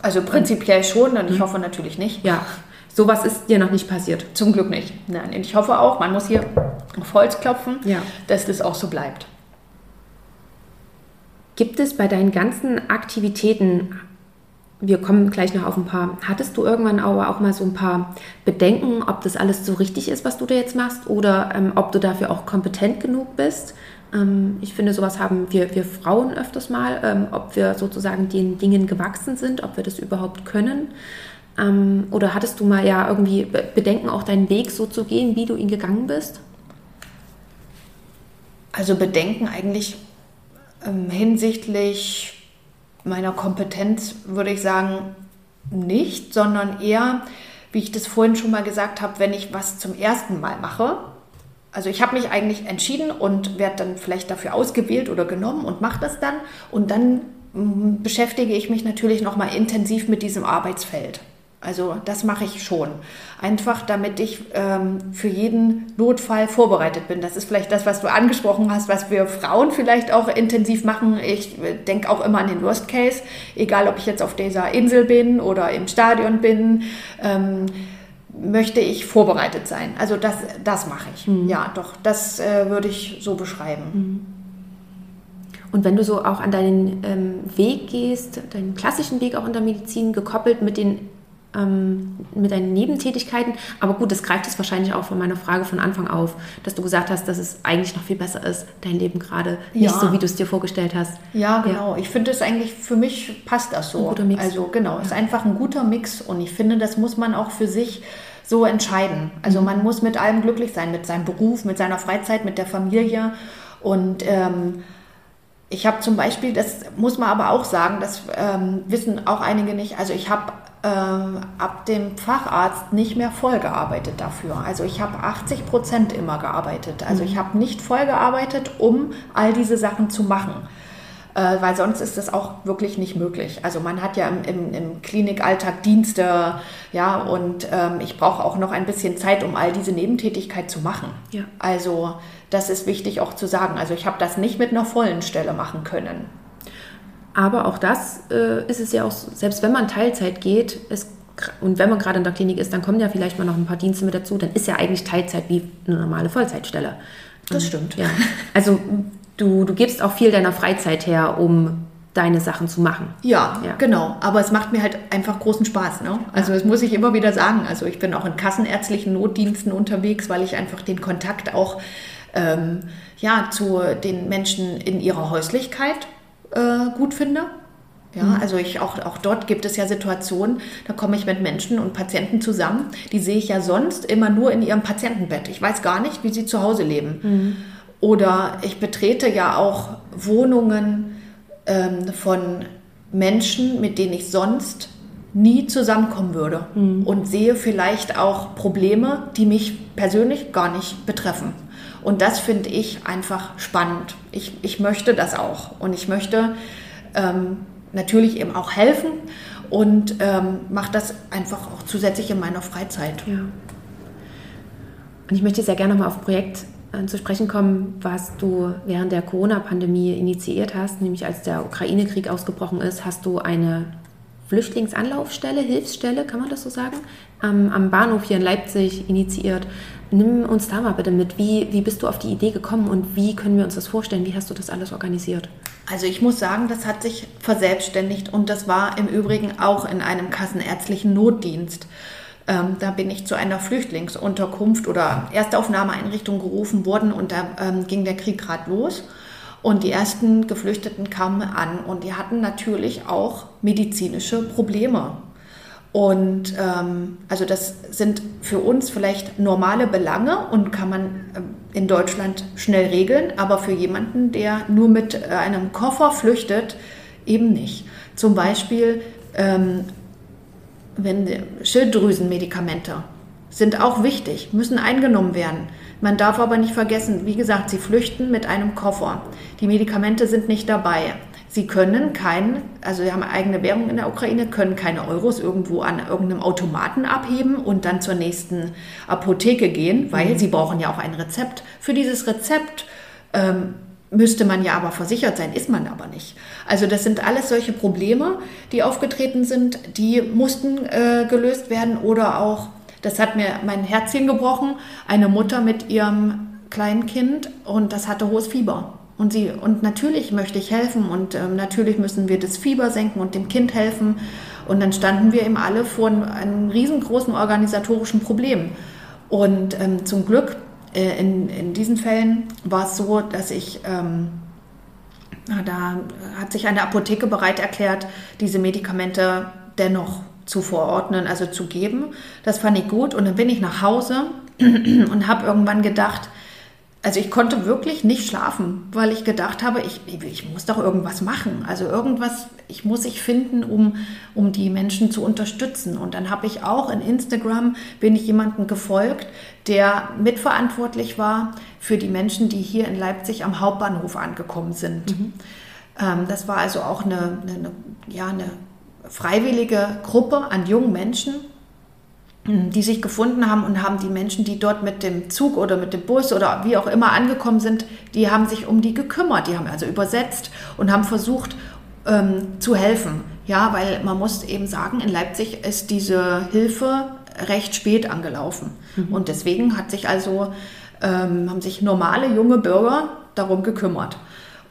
Speaker 2: Also prinzipiell schon und ich hm. hoffe natürlich nicht.
Speaker 1: Ja, sowas ist dir noch nicht passiert.
Speaker 2: Zum Glück nicht. Nein, und ich hoffe auch, man muss hier auf Holz klopfen, ja. dass das auch so bleibt.
Speaker 1: Gibt es bei deinen ganzen Aktivitäten, wir kommen gleich noch auf ein paar, hattest du irgendwann aber auch mal so ein paar Bedenken, ob das alles so richtig ist, was du da jetzt machst oder ähm, ob du dafür auch kompetent genug bist? Ähm, ich finde, sowas haben wir, wir Frauen öfters mal, ähm, ob wir sozusagen den Dingen gewachsen sind, ob wir das überhaupt können. Ähm, oder hattest du mal ja irgendwie Bedenken, auch deinen Weg so zu gehen, wie du ihn gegangen bist?
Speaker 2: Also Bedenken eigentlich ähm, hinsichtlich meiner Kompetenz würde ich sagen nicht, sondern eher, wie ich das vorhin schon mal gesagt habe, wenn ich was zum ersten Mal mache. Also ich habe mich eigentlich entschieden und werde dann vielleicht dafür ausgewählt oder genommen und mache das dann. Und dann mm, beschäftige ich mich natürlich nochmal intensiv mit diesem Arbeitsfeld. Also das mache ich schon. Einfach damit ich ähm, für jeden Notfall vorbereitet bin. Das ist vielleicht das, was du angesprochen hast, was wir Frauen vielleicht auch intensiv machen. Ich äh, denke auch immer an den Worst Case, egal ob ich jetzt auf dieser Insel bin oder im Stadion bin. Ähm, möchte ich vorbereitet sein. Also das, das mache ich. Mhm. Ja, doch, das äh, würde ich so beschreiben. Mhm.
Speaker 1: Und wenn du so auch an deinen ähm, Weg gehst, deinen klassischen Weg auch in der Medizin, gekoppelt mit den ähm, mit deinen Nebentätigkeiten. Aber gut, das greift es wahrscheinlich auch von meiner Frage von Anfang auf, dass du gesagt hast, dass es eigentlich noch viel besser ist, dein Leben gerade nicht ja. so, wie du es dir vorgestellt hast.
Speaker 2: Ja, genau. Ja. Ich finde es eigentlich, für mich passt das so. Ein guter Mix. Also genau, ja. ist einfach ein guter Mix und ich finde, das muss man auch für sich so entscheiden. Also mhm. man muss mit allem glücklich sein, mit seinem Beruf, mit seiner Freizeit, mit der Familie und ähm, ich habe zum Beispiel, das muss man aber auch sagen, das ähm, wissen auch einige nicht, also ich habe ähm, ab dem Facharzt nicht mehr voll gearbeitet dafür. Also ich habe 80 Prozent immer gearbeitet. Also ich mhm. habe nicht voll gearbeitet, um all diese Sachen zu machen. Äh, weil sonst ist das auch wirklich nicht möglich. Also man hat ja im, im, im Klinikalltag Dienste, ja, und ähm, ich brauche auch noch ein bisschen Zeit, um all diese Nebentätigkeit zu machen. Ja. Also das ist wichtig auch zu sagen. Also ich habe das nicht mit einer vollen Stelle machen können.
Speaker 1: Aber auch das äh, ist es ja auch, selbst wenn man Teilzeit geht, es, und wenn man gerade in der Klinik ist, dann kommen ja vielleicht mal noch ein paar Dienste mit dazu, dann ist ja eigentlich Teilzeit wie eine normale Vollzeitstelle.
Speaker 2: Das stimmt.
Speaker 1: Ja. Also du, du gibst auch viel deiner Freizeit her, um deine Sachen zu machen.
Speaker 2: Ja, ja, genau. Aber es macht mir halt einfach großen Spaß. Ne? Also ja. das muss ich immer wieder sagen. Also ich bin auch in kassenärztlichen Notdiensten unterwegs, weil ich einfach den Kontakt auch ähm, ja, zu den Menschen in ihrer Häuslichkeit äh, gut finde. Ja, mhm. also ich auch, auch dort gibt es ja Situationen, da komme ich mit Menschen und Patienten zusammen, die sehe ich ja sonst immer nur in ihrem Patientenbett. Ich weiß gar nicht, wie sie zu Hause leben. Mhm. Oder ich betrete ja auch Wohnungen ähm, von Menschen, mit denen ich sonst nie zusammenkommen würde mhm. und sehe vielleicht auch Probleme, die mich persönlich gar nicht betreffen. Und das finde ich einfach spannend. Ich, ich möchte das auch. Und ich möchte ähm, natürlich eben auch helfen und ähm, mache das einfach auch zusätzlich in meiner Freizeit.
Speaker 1: Ja. Und ich möchte sehr gerne mal auf ein Projekt äh, zu sprechen kommen, was du während der Corona-Pandemie initiiert hast, nämlich als der Ukraine-Krieg ausgebrochen ist, hast du eine Flüchtlingsanlaufstelle, Hilfsstelle, kann man das so sagen, am, am Bahnhof hier in Leipzig initiiert. Nimm uns da mal bitte mit. Wie, wie bist du auf die Idee gekommen und wie können wir uns das vorstellen? Wie hast du das alles organisiert?
Speaker 2: Also ich muss sagen, das hat sich verselbstständigt und das war im Übrigen auch in einem kassenärztlichen Notdienst. Ähm, da bin ich zu einer Flüchtlingsunterkunft oder Erstaufnahmeeinrichtung gerufen worden und da ähm, ging der Krieg gerade los. Und die ersten Geflüchteten kamen an und die hatten natürlich auch medizinische Probleme. Und ähm, also das sind für uns vielleicht normale Belange und kann man äh, in Deutschland schnell regeln, aber für jemanden, der nur mit äh, einem Koffer flüchtet, eben nicht. Zum Beispiel ähm, wenn Schilddrüsenmedikamente sind auch wichtig, müssen eingenommen werden. Man darf aber nicht vergessen, wie gesagt, sie flüchten mit einem Koffer. Die Medikamente sind nicht dabei. Sie können kein, also sie haben eigene Währung in der Ukraine, können keine Euros irgendwo an irgendeinem Automaten abheben und dann zur nächsten Apotheke gehen, weil mhm. sie brauchen ja auch ein Rezept. Für dieses Rezept ähm, müsste man ja aber versichert sein, ist man aber nicht. Also das sind alles solche Probleme, die aufgetreten sind, die mussten äh, gelöst werden oder auch, das hat mir mein Herzchen gebrochen, eine Mutter mit ihrem kleinen Kind und das hatte hohes Fieber. Und, sie, und natürlich möchte ich helfen und ähm, natürlich müssen wir das Fieber senken und dem Kind helfen. Und dann standen wir eben alle vor einem, einem riesengroßen organisatorischen Problem. Und ähm, zum Glück äh, in, in diesen Fällen war es so, dass ich, ähm, da hat sich eine Apotheke bereit erklärt, diese Medikamente dennoch zu verordnen, also zu geben. Das fand ich gut und dann bin ich nach Hause und habe irgendwann gedacht, also ich konnte wirklich nicht schlafen, weil ich gedacht habe, ich, ich muss doch irgendwas machen. Also irgendwas, ich muss ich finden, um, um die Menschen zu unterstützen. Und dann habe ich auch in Instagram, bin ich jemandem gefolgt, der mitverantwortlich war für die Menschen, die hier in Leipzig am Hauptbahnhof angekommen sind. Mhm. Ähm, das war also auch eine, eine, ja, eine freiwillige Gruppe an jungen Menschen, die sich gefunden haben und haben die Menschen, die dort mit dem Zug oder mit dem Bus oder wie auch immer angekommen sind, die haben sich um die gekümmert. Die haben also übersetzt und haben versucht ähm, zu helfen. Ja, weil man muss eben sagen, in Leipzig ist diese Hilfe recht spät angelaufen. Mhm. Und deswegen hat sich also, ähm, haben sich normale junge Bürger darum gekümmert.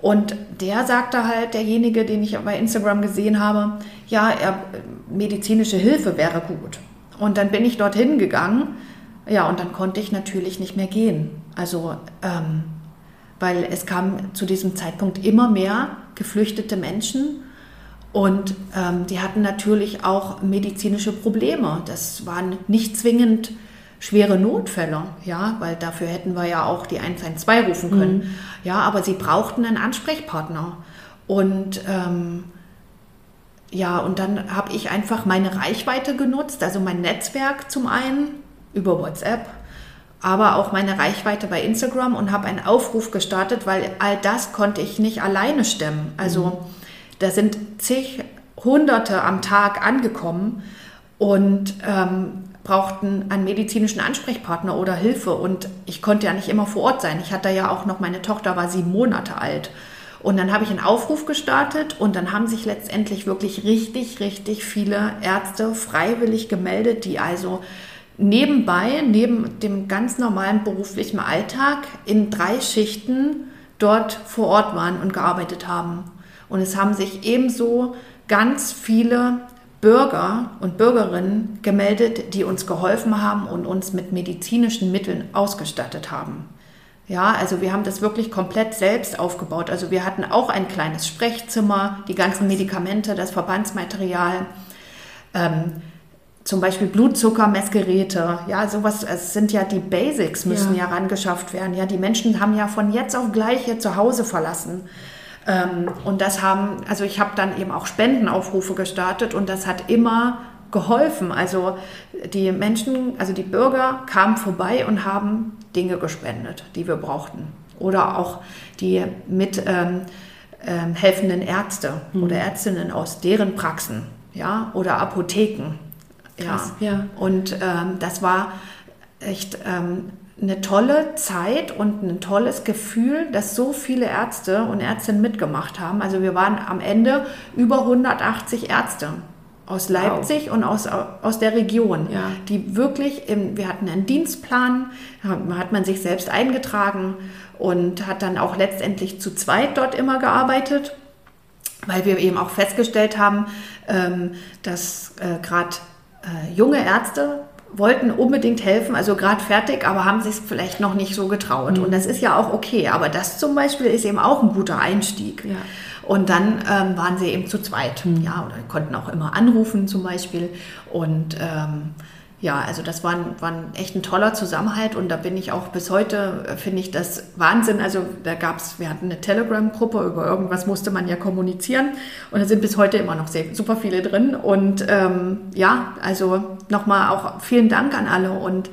Speaker 2: Und der sagte halt, derjenige, den ich bei Instagram gesehen habe, ja, er, medizinische Hilfe wäre gut. Und dann bin ich dorthin gegangen, ja, und dann konnte ich natürlich nicht mehr gehen. Also, ähm, weil es kam zu diesem Zeitpunkt immer mehr geflüchtete Menschen und ähm, die hatten natürlich auch medizinische Probleme. Das waren nicht zwingend schwere Notfälle, ja, weil dafür hätten wir ja auch die 112 rufen können. Mhm. Ja, aber sie brauchten einen Ansprechpartner. Und ähm, ja, und dann habe ich einfach meine Reichweite genutzt, also mein Netzwerk zum einen über WhatsApp, aber auch meine Reichweite bei Instagram und habe einen Aufruf gestartet, weil all das konnte ich nicht alleine stemmen. Also mhm. da sind zig Hunderte am Tag angekommen und ähm, brauchten einen medizinischen Ansprechpartner oder Hilfe. Und ich konnte ja nicht immer vor Ort sein. Ich hatte ja auch noch, meine Tochter war sieben Monate alt. Und dann habe ich einen Aufruf gestartet und dann haben sich letztendlich wirklich richtig, richtig viele Ärzte freiwillig gemeldet, die also nebenbei, neben dem ganz normalen beruflichen Alltag, in drei Schichten dort vor Ort waren und gearbeitet haben. Und es haben sich ebenso ganz viele Bürger und Bürgerinnen gemeldet, die uns geholfen haben und uns mit medizinischen Mitteln ausgestattet haben. Ja, also wir haben das wirklich komplett selbst aufgebaut. Also wir hatten auch ein kleines Sprechzimmer, die ganzen Medikamente, das Verbandsmaterial, ähm, zum Beispiel Blutzuckermessgeräte. Ja, sowas, es sind ja die Basics müssen ja. ja rangeschafft werden. Ja, die Menschen haben ja von jetzt auf gleich ihr Zuhause verlassen. Ähm, und das haben, also ich habe dann eben auch Spendenaufrufe gestartet und das hat immer geholfen. Also die Menschen, also die Bürger kamen vorbei und haben Dinge gespendet, die wir brauchten. Oder auch die mit ähm, ähm, helfenden Ärzte mhm. oder Ärztinnen aus deren Praxen. ja, oder Apotheken.
Speaker 1: Krass,
Speaker 2: ja.
Speaker 1: ja.
Speaker 2: Und ähm, das war echt ähm, eine tolle Zeit und ein tolles Gefühl, dass so viele Ärzte und Ärztinnen mitgemacht haben. Also wir waren am Ende über 180 Ärzte aus Leipzig wow. und aus, aus der Region,
Speaker 1: ja.
Speaker 2: die wirklich, im, wir hatten einen Dienstplan, hat man sich selbst eingetragen und hat dann auch letztendlich zu zweit dort immer gearbeitet, weil wir eben auch festgestellt haben, ähm, dass äh, gerade äh, junge Ärzte wollten unbedingt helfen, also gerade fertig, aber haben sich vielleicht noch nicht so getraut. Mhm. Und das ist ja auch okay. Aber das zum Beispiel ist eben auch ein guter Einstieg.
Speaker 1: Ja.
Speaker 2: Und dann ähm, waren sie eben zu zweit, mhm. ja, oder konnten auch immer anrufen zum Beispiel. Und ähm, ja, also das war, ein, war echt ein toller Zusammenhalt und da bin ich auch bis heute, äh, finde ich das Wahnsinn. Also da gab es, wir hatten eine Telegram-Gruppe, über irgendwas musste man ja kommunizieren und da sind bis heute immer noch sehr, super viele drin. Und ähm, ja, also nochmal auch vielen Dank an alle und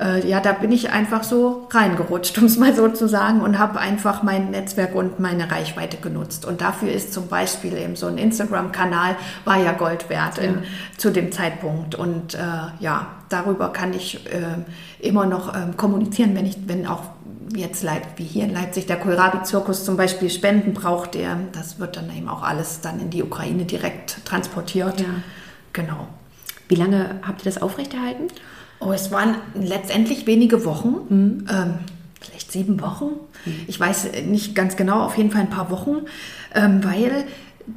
Speaker 2: äh, ja, da bin ich einfach so reingerutscht, um es mal so zu sagen, und habe einfach mein Netzwerk und meine Reichweite genutzt. Und dafür ist zum Beispiel eben so ein Instagram-Kanal, war ja Gold wert in, zu dem Zeitpunkt. Und äh, ja, darüber kann ich äh, immer noch ähm, kommunizieren, wenn ich, wenn auch jetzt wie hier in Leipzig der Kohlrabi-Zirkus zum Beispiel Spenden braucht, der, das wird dann eben auch alles dann in die Ukraine direkt transportiert.
Speaker 1: Ja.
Speaker 2: Genau.
Speaker 1: Wie lange habt ihr das aufrechterhalten?
Speaker 2: Oh, es waren letztendlich wenige Wochen, mhm. ähm, vielleicht sieben Wochen. Mhm. Ich weiß nicht ganz genau, auf jeden Fall ein paar Wochen, ähm, weil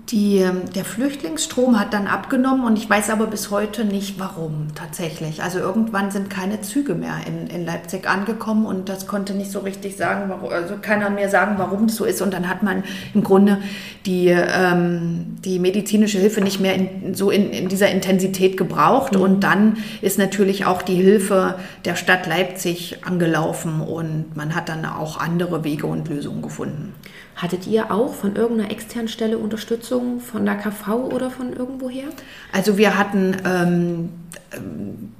Speaker 2: die, ähm, der Flüchtlingsstrom hat dann abgenommen und ich weiß aber bis heute nicht, warum tatsächlich. Also irgendwann sind keine Züge mehr in, in Leipzig angekommen und das konnte nicht so richtig sagen, warum, also keiner mehr sagen, warum das so ist. Und dann hat man im Grunde die, ähm, die medizinische Hilfe nicht mehr in, so in, in dieser Intensität gebraucht. Mhm. Und dann ist natürlich auch die Hilfe der Stadt Leipzig angelaufen und man hat dann auch andere Wege und Lösungen gefunden.
Speaker 1: Hattet ihr auch von irgendeiner externen Stelle Unterstützung von der KV oder von irgendwoher?
Speaker 2: Also wir hatten ähm, ähm,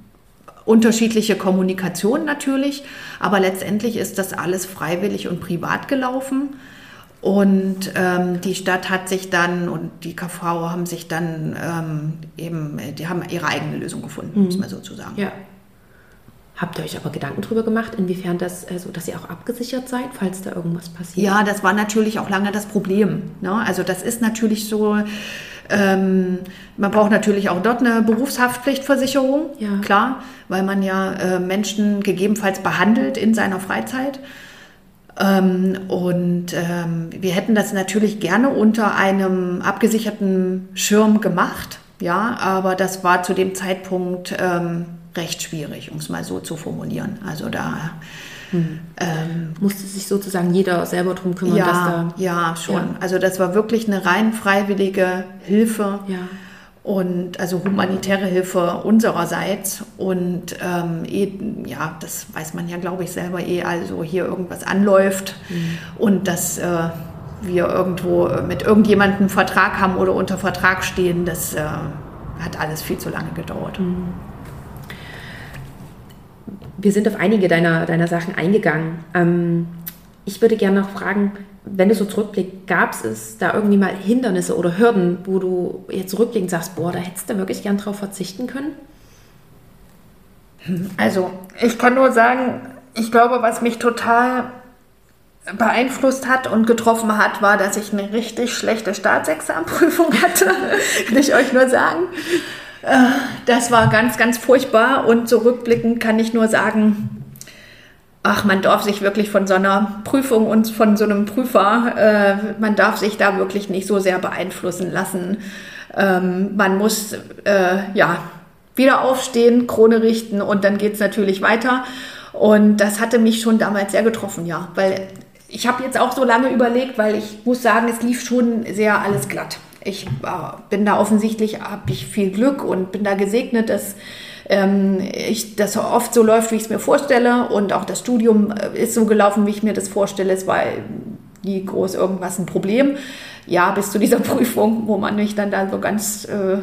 Speaker 2: unterschiedliche Kommunikation natürlich, aber letztendlich ist das alles freiwillig und privat gelaufen. Und ähm, die Stadt hat sich dann und die KV haben sich dann ähm, eben, die haben ihre eigene Lösung gefunden, mhm. muss man sozusagen.
Speaker 1: Ja. Habt ihr euch aber Gedanken darüber gemacht, inwiefern das, also dass ihr auch abgesichert seid, falls da irgendwas passiert?
Speaker 2: Ja, das war natürlich auch lange das Problem. Ne? Also das ist natürlich so, ähm, man braucht natürlich auch dort eine Berufshaftpflichtversicherung,
Speaker 1: ja.
Speaker 2: klar, weil man ja äh, Menschen gegebenenfalls behandelt in seiner Freizeit. Ähm, und ähm, wir hätten das natürlich gerne unter einem abgesicherten Schirm gemacht, ja, aber das war zu dem Zeitpunkt ähm, recht schwierig, um es mal so zu formulieren. Also da
Speaker 1: hm. ähm, musste sich sozusagen jeder selber drum kümmern.
Speaker 2: Ja,
Speaker 1: dass da,
Speaker 2: ja schon. Ja. Also das war wirklich eine rein freiwillige Hilfe.
Speaker 1: Ja.
Speaker 2: Und also humanitäre Hilfe unsererseits. Und ähm, eh, ja, das weiß man ja, glaube ich, selber eh, also hier irgendwas anläuft mhm. und dass äh, wir irgendwo mit irgendjemandem Vertrag haben oder unter Vertrag stehen, das äh, hat alles viel zu lange gedauert.
Speaker 1: Mhm. Wir sind auf einige deiner, deiner Sachen eingegangen. Ähm, ich würde gerne noch fragen, wenn du so zurückblickst, gab es da irgendwie mal Hindernisse oder Hürden, wo du jetzt zurückblickend sagst, boah, da hättest du wirklich gern drauf verzichten können?
Speaker 2: Also, ich kann nur sagen, ich glaube, was mich total beeinflusst hat und getroffen hat, war, dass ich eine richtig schlechte Staatsexamenprüfung hatte. kann ich euch nur sagen. Äh, das war ganz, ganz furchtbar und zurückblickend kann ich nur sagen, ach, man darf sich wirklich von so einer Prüfung und von so einem Prüfer, äh, man darf sich da wirklich nicht so sehr beeinflussen lassen. Ähm, man muss, äh, ja, wieder aufstehen, Krone richten und dann geht es natürlich weiter. Und das hatte mich schon damals sehr getroffen, ja, weil ich habe jetzt auch so lange überlegt, weil ich muss sagen, es lief schon sehr alles glatt ich äh, bin da offensichtlich, habe ich viel Glück und bin da gesegnet, dass ähm, ich, das oft so läuft, wie ich es mir vorstelle. Und auch das Studium äh, ist so gelaufen, wie ich mir das vorstelle. Es war nie groß irgendwas ein Problem. Ja, bis zu dieser Prüfung, wo man mich dann da so ganz äh,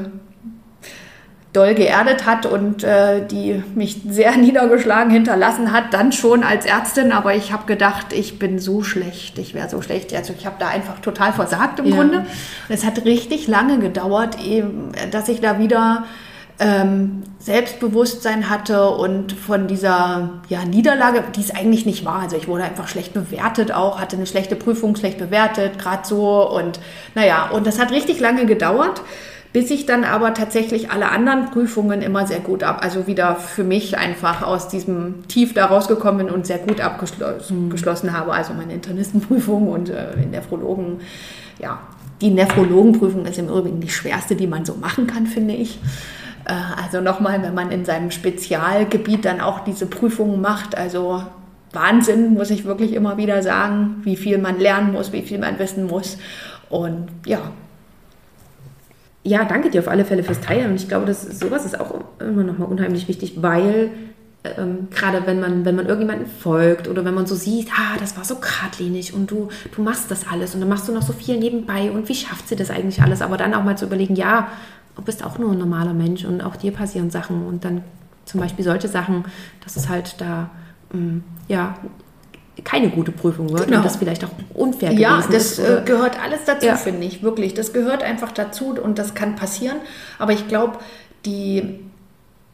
Speaker 2: doll geerdet hat und äh, die mich sehr niedergeschlagen hinterlassen hat, dann schon als Ärztin. Aber ich habe gedacht, ich bin so schlecht, ich wäre so schlecht. Also ich habe da einfach total versagt im ja. Grunde. Und es hat richtig lange gedauert, eben, dass ich da wieder ähm, Selbstbewusstsein hatte und von dieser ja, Niederlage, die es eigentlich nicht war. Also ich wurde einfach schlecht bewertet auch, hatte eine schlechte Prüfung, schlecht bewertet, gerade so. Und naja, und das hat richtig lange gedauert bis ich dann aber tatsächlich alle anderen Prüfungen immer sehr gut ab, also wieder für mich einfach aus diesem Tief da rausgekommen bin und sehr gut abgeschlossen mhm. habe. Also meine Internistenprüfung und äh, in Nephrologen, ja, die Nephrologenprüfung ist im Übrigen die schwerste, die man so machen kann, finde ich. Äh, also nochmal, wenn man in seinem Spezialgebiet dann auch diese Prüfungen macht, also Wahnsinn, muss ich wirklich immer wieder sagen, wie viel man lernen muss, wie viel man wissen muss. Und ja,
Speaker 1: ja, danke dir auf alle Fälle fürs Teilen. Und ich glaube, dass sowas ist auch immer nochmal unheimlich wichtig, weil ähm, gerade wenn man, wenn man irgendjemanden folgt oder wenn man so sieht, ah, das war so geradlinig und du, du machst das alles und dann machst du noch so viel nebenbei und wie schafft sie das eigentlich alles? Aber dann auch mal zu überlegen, ja, du bist auch nur ein normaler Mensch und auch dir passieren Sachen und dann zum Beispiel solche Sachen, dass es halt da, ähm, ja, keine gute Prüfung wird
Speaker 2: genau.
Speaker 1: und das vielleicht auch unfair
Speaker 2: ja, gewesen ist. Ja, das gehört alles dazu, ja. finde ich, wirklich. Das gehört einfach dazu und das kann passieren. Aber ich glaube, die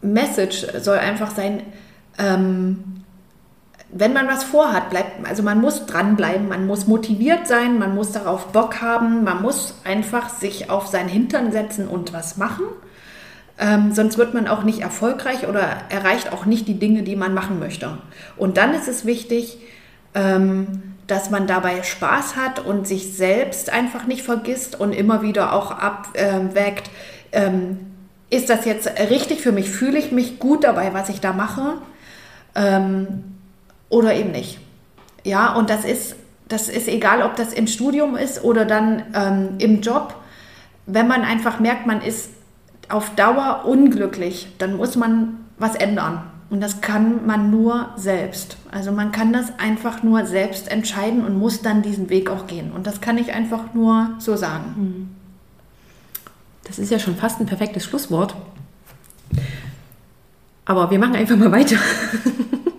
Speaker 2: Message soll einfach sein, ähm, wenn man was vorhat, bleibt, also man muss dranbleiben, man muss motiviert sein, man muss darauf Bock haben, man muss einfach sich auf seinen Hintern setzen und was machen. Ähm, sonst wird man auch nicht erfolgreich oder erreicht auch nicht die Dinge, die man machen möchte. Und dann ist es wichtig, dass man dabei Spaß hat und sich selbst einfach nicht vergisst und immer wieder auch abwägt, ähm, ist das jetzt richtig für mich? Fühle ich mich gut dabei, was ich da mache? Ähm, oder eben nicht. Ja, und das ist, das ist egal, ob das im Studium ist oder dann ähm, im Job. Wenn man einfach merkt, man ist auf Dauer unglücklich, dann muss man was ändern. Und das kann man nur selbst. Also man kann das einfach nur selbst entscheiden und muss dann diesen Weg auch gehen. Und das kann ich einfach nur so sagen. Hm.
Speaker 1: Das ist ja schon fast ein perfektes Schlusswort. Aber wir machen einfach mal weiter.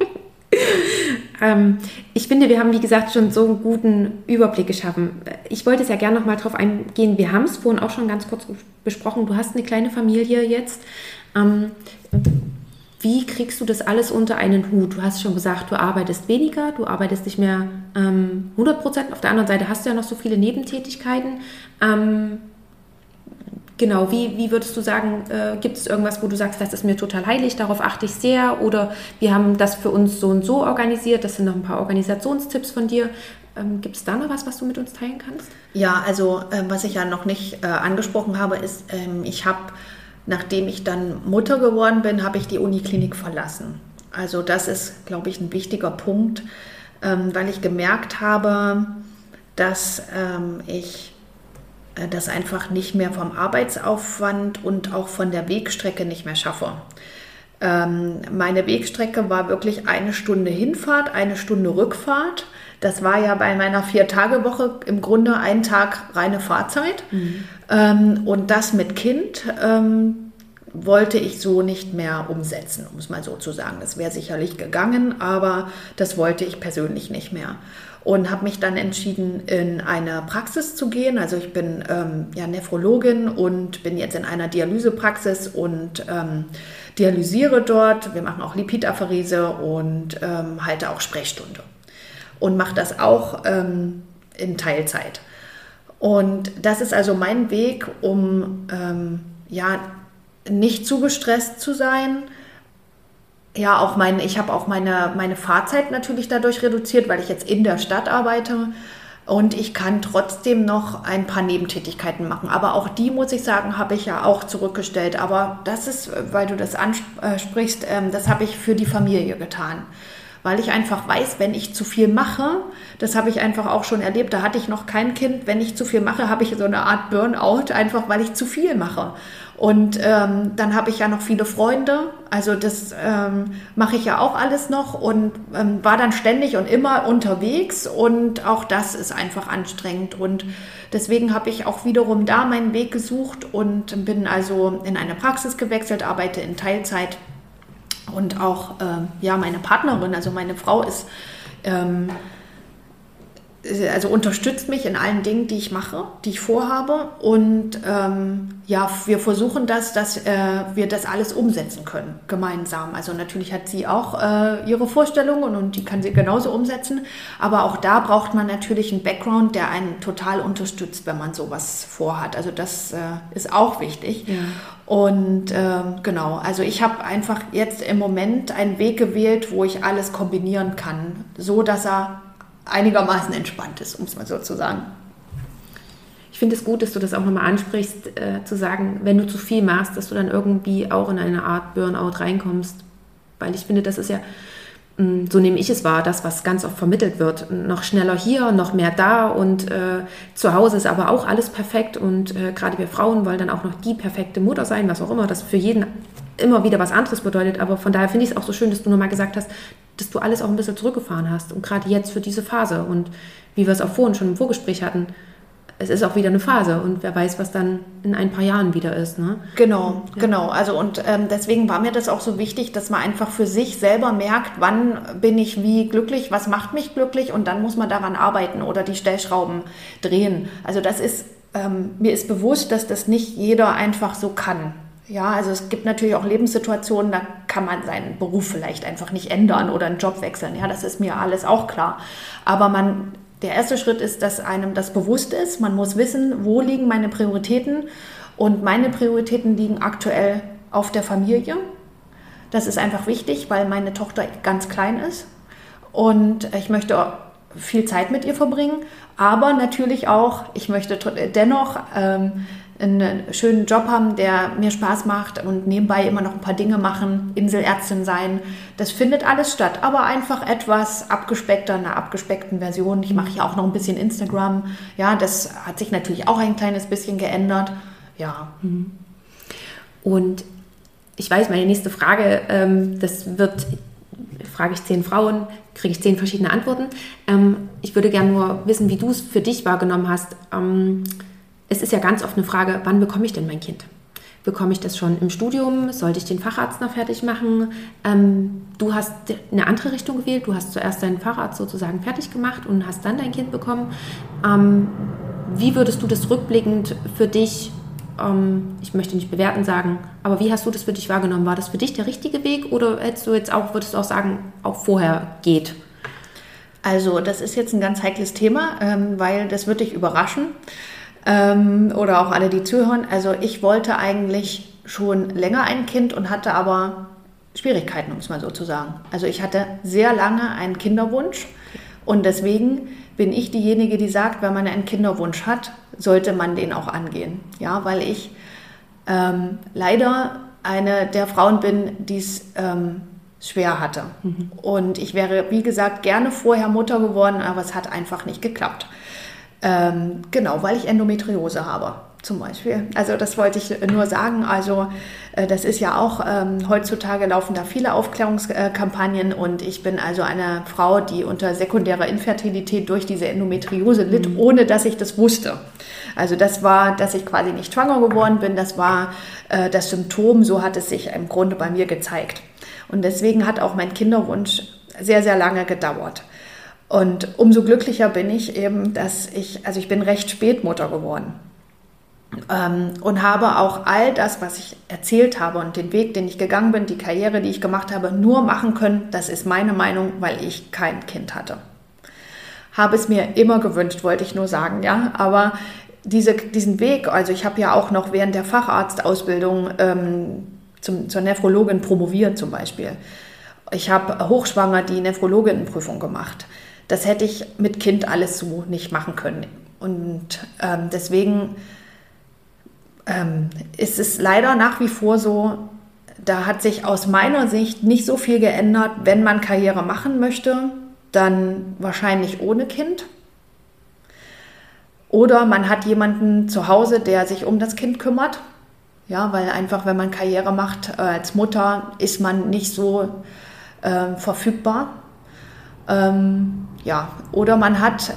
Speaker 1: ähm, ich finde, wir haben, wie gesagt, schon so einen guten Überblick geschaffen. Ich wollte es ja gerne noch mal drauf eingehen. Wir haben es vorhin auch schon ganz kurz besprochen. Du hast eine kleine Familie jetzt. Ähm, wie kriegst du das alles unter einen Hut? Du hast schon gesagt, du arbeitest weniger, du arbeitest nicht mehr ähm, 100 Prozent. Auf der anderen Seite hast du ja noch so viele Nebentätigkeiten. Ähm, genau, wie, wie würdest du sagen, äh, gibt es irgendwas, wo du sagst, das ist mir total heilig, darauf achte ich sehr? Oder wir haben das für uns so und so organisiert, das sind noch ein paar Organisationstipps von dir. Ähm, gibt es da noch was, was du mit uns teilen kannst?
Speaker 2: Ja, also äh, was ich ja noch nicht äh, angesprochen habe, ist, ähm, ich habe Nachdem ich dann Mutter geworden bin, habe ich die Uniklinik verlassen. Also das ist, glaube ich, ein wichtiger Punkt, ähm, weil ich gemerkt habe, dass ähm, ich äh, das einfach nicht mehr vom Arbeitsaufwand und auch von der Wegstrecke nicht mehr schaffe. Ähm, meine Wegstrecke war wirklich eine Stunde Hinfahrt, eine Stunde Rückfahrt. Das war ja bei meiner Vier-Tage-Woche im Grunde ein Tag reine Fahrzeit. Mhm. Ähm, und das mit Kind ähm, wollte ich so nicht mehr umsetzen, um es mal so zu sagen. Das wäre sicherlich gegangen, aber das wollte ich persönlich nicht mehr. Und habe mich dann entschieden, in eine Praxis zu gehen. Also ich bin ähm, ja Nephrologin und bin jetzt in einer Dialysepraxis und ähm, dialysiere dort. Wir machen auch Lipidapherese und ähm, halte auch Sprechstunde und mache das auch ähm, in Teilzeit. Und das ist also mein Weg, um ähm, ja nicht zu gestresst zu sein. Ja, auch mein, ich habe auch meine, meine Fahrzeit natürlich dadurch reduziert, weil ich jetzt in der Stadt arbeite. Und ich kann trotzdem noch ein paar Nebentätigkeiten machen. Aber auch die, muss ich sagen, habe ich ja auch zurückgestellt. Aber das ist, weil du das ansprichst, ähm, das habe ich für die Familie getan weil ich einfach weiß, wenn ich zu viel mache, das habe ich einfach auch schon erlebt, da hatte ich noch kein Kind, wenn ich zu viel mache, habe ich so eine Art Burnout, einfach weil ich zu viel mache. Und ähm, dann habe ich ja noch viele Freunde, also das ähm, mache ich ja auch alles noch und ähm, war dann ständig und immer unterwegs und auch das ist einfach anstrengend und deswegen habe ich auch wiederum da meinen Weg gesucht und bin also in eine Praxis gewechselt, arbeite in Teilzeit und auch äh, ja meine Partnerin, also meine Frau ist ähm, also unterstützt mich in allen Dingen, die ich mache, die ich vorhabe. Und ähm, ja, wir versuchen das, dass äh, wir das alles umsetzen können, gemeinsam. Also natürlich hat sie auch äh, ihre Vorstellungen und die kann sie genauso umsetzen. Aber auch da braucht man natürlich einen Background, der einen total unterstützt, wenn man sowas vorhat. Also das äh, ist auch wichtig. Ja. Und ähm, genau, also ich habe einfach jetzt im Moment einen Weg gewählt, wo ich alles kombinieren kann, so dass er einigermaßen entspannt ist, um es mal so zu sagen.
Speaker 1: Ich finde es gut, dass du das auch nochmal ansprichst, äh, zu sagen, wenn du zu viel machst, dass du dann irgendwie auch in eine Art Burnout reinkommst. Weil ich finde, das ist ja, so nehme ich es wahr, das, was ganz oft vermittelt wird. Noch schneller hier, noch mehr da und äh, zu Hause ist aber auch alles perfekt und äh, gerade wir Frauen wollen dann auch noch die perfekte Mutter sein, was auch immer das für jeden immer wieder was anderes bedeutet. Aber von daher finde ich es auch so schön, dass du nochmal gesagt hast, dass du alles auch ein bisschen zurückgefahren hast. Und gerade jetzt für diese Phase. Und wie wir es auch vorhin schon im Vorgespräch hatten, es ist auch wieder eine Phase und wer weiß, was dann in ein paar Jahren wieder ist. Ne?
Speaker 2: Genau, ja. genau. Also und ähm, deswegen war mir das auch so wichtig, dass man einfach für sich selber merkt, wann bin ich wie glücklich, was macht mich glücklich und dann muss man daran arbeiten oder die Stellschrauben drehen. Also das ist, ähm, mir ist bewusst, dass das nicht jeder einfach so kann. Ja, also es gibt natürlich auch Lebenssituationen, da kann man seinen Beruf vielleicht einfach nicht ändern oder einen Job wechseln. Ja, das ist mir alles auch klar. Aber man, der erste Schritt ist, dass einem das bewusst ist. Man muss wissen, wo liegen meine Prioritäten. Und meine Prioritäten liegen aktuell auf der Familie. Das ist einfach wichtig, weil meine Tochter ganz klein ist. Und ich möchte viel Zeit mit ihr verbringen. Aber natürlich auch, ich möchte dennoch ähm, einen schönen Job haben, der mir Spaß macht und nebenbei immer noch ein paar Dinge machen, Inselärztin sein. Das findet alles statt, aber einfach etwas abgespeckter, einer abgespeckten Version. Ich mache ja auch noch ein bisschen Instagram. Ja, das hat sich natürlich auch ein kleines bisschen geändert. Ja. Mhm.
Speaker 1: Und ich weiß, meine nächste Frage, ähm, das wird, frage ich zehn Frauen, kriege ich zehn verschiedene Antworten. Ähm, ich würde gerne nur wissen, wie du es für dich wahrgenommen hast. Es ist ja ganz oft eine Frage, wann bekomme ich denn mein Kind? Bekomme ich das schon im Studium? Sollte ich den Facharzt noch fertig machen? Ähm, du hast eine andere Richtung gewählt. Du hast zuerst deinen Facharzt sozusagen fertig gemacht und hast dann dein Kind bekommen. Ähm, wie würdest du das rückblickend für dich, ähm, ich möchte nicht bewerten sagen, aber wie hast du das für dich wahrgenommen? War das für dich der richtige Weg oder hättest du jetzt auch, würdest du auch sagen, auch vorher geht?
Speaker 2: Also das ist jetzt ein ganz heikles Thema, ähm, weil das wird dich überraschen ähm, oder auch alle, die zuhören. Also ich wollte eigentlich schon länger ein Kind und hatte aber Schwierigkeiten, um es mal so zu sagen. Also ich hatte sehr lange einen Kinderwunsch und deswegen bin ich diejenige, die sagt, wenn man einen Kinderwunsch hat, sollte man den auch angehen. Ja, weil ich ähm, leider eine der Frauen bin, die es ähm, schwer hatte. Mhm. Und ich wäre, wie gesagt, gerne vorher Mutter geworden, aber es hat einfach nicht geklappt. Ähm, genau, weil ich Endometriose habe zum Beispiel. Also das wollte ich nur sagen. Also äh, das ist ja auch, ähm, heutzutage laufen da viele Aufklärungskampagnen und ich bin also eine Frau, die unter sekundärer Infertilität durch diese Endometriose litt, mhm. ohne dass ich das wusste. Also das war, dass ich quasi nicht schwanger geworden bin, das war äh, das Symptom, so hat es sich im Grunde bei mir gezeigt. Und deswegen hat auch mein Kinderwunsch sehr, sehr lange gedauert. Und umso glücklicher bin ich eben, dass ich, also ich bin recht spät Mutter geworden. Ähm, und habe auch all das, was ich erzählt habe und den Weg, den ich gegangen bin, die Karriere, die ich gemacht habe, nur machen können. Das ist meine Meinung, weil ich kein Kind hatte. Habe es mir immer gewünscht, wollte ich nur sagen, ja. Aber diese, diesen Weg, also ich habe ja auch noch während der Facharztausbildung ähm, zum, zur Nephrologin promoviert zum Beispiel. Ich habe hochschwanger die Nephrologinnenprüfung gemacht. Das hätte ich mit Kind alles so nicht machen können. Und ähm, deswegen ähm, ist es leider nach wie vor so, da hat sich aus meiner Sicht nicht so viel geändert. Wenn man Karriere machen möchte, dann wahrscheinlich ohne Kind. Oder man hat jemanden zu Hause, der sich um das Kind kümmert. Ja, weil einfach, wenn man Karriere macht äh, als Mutter, ist man nicht so äh, verfügbar. Ähm, ja, oder man hat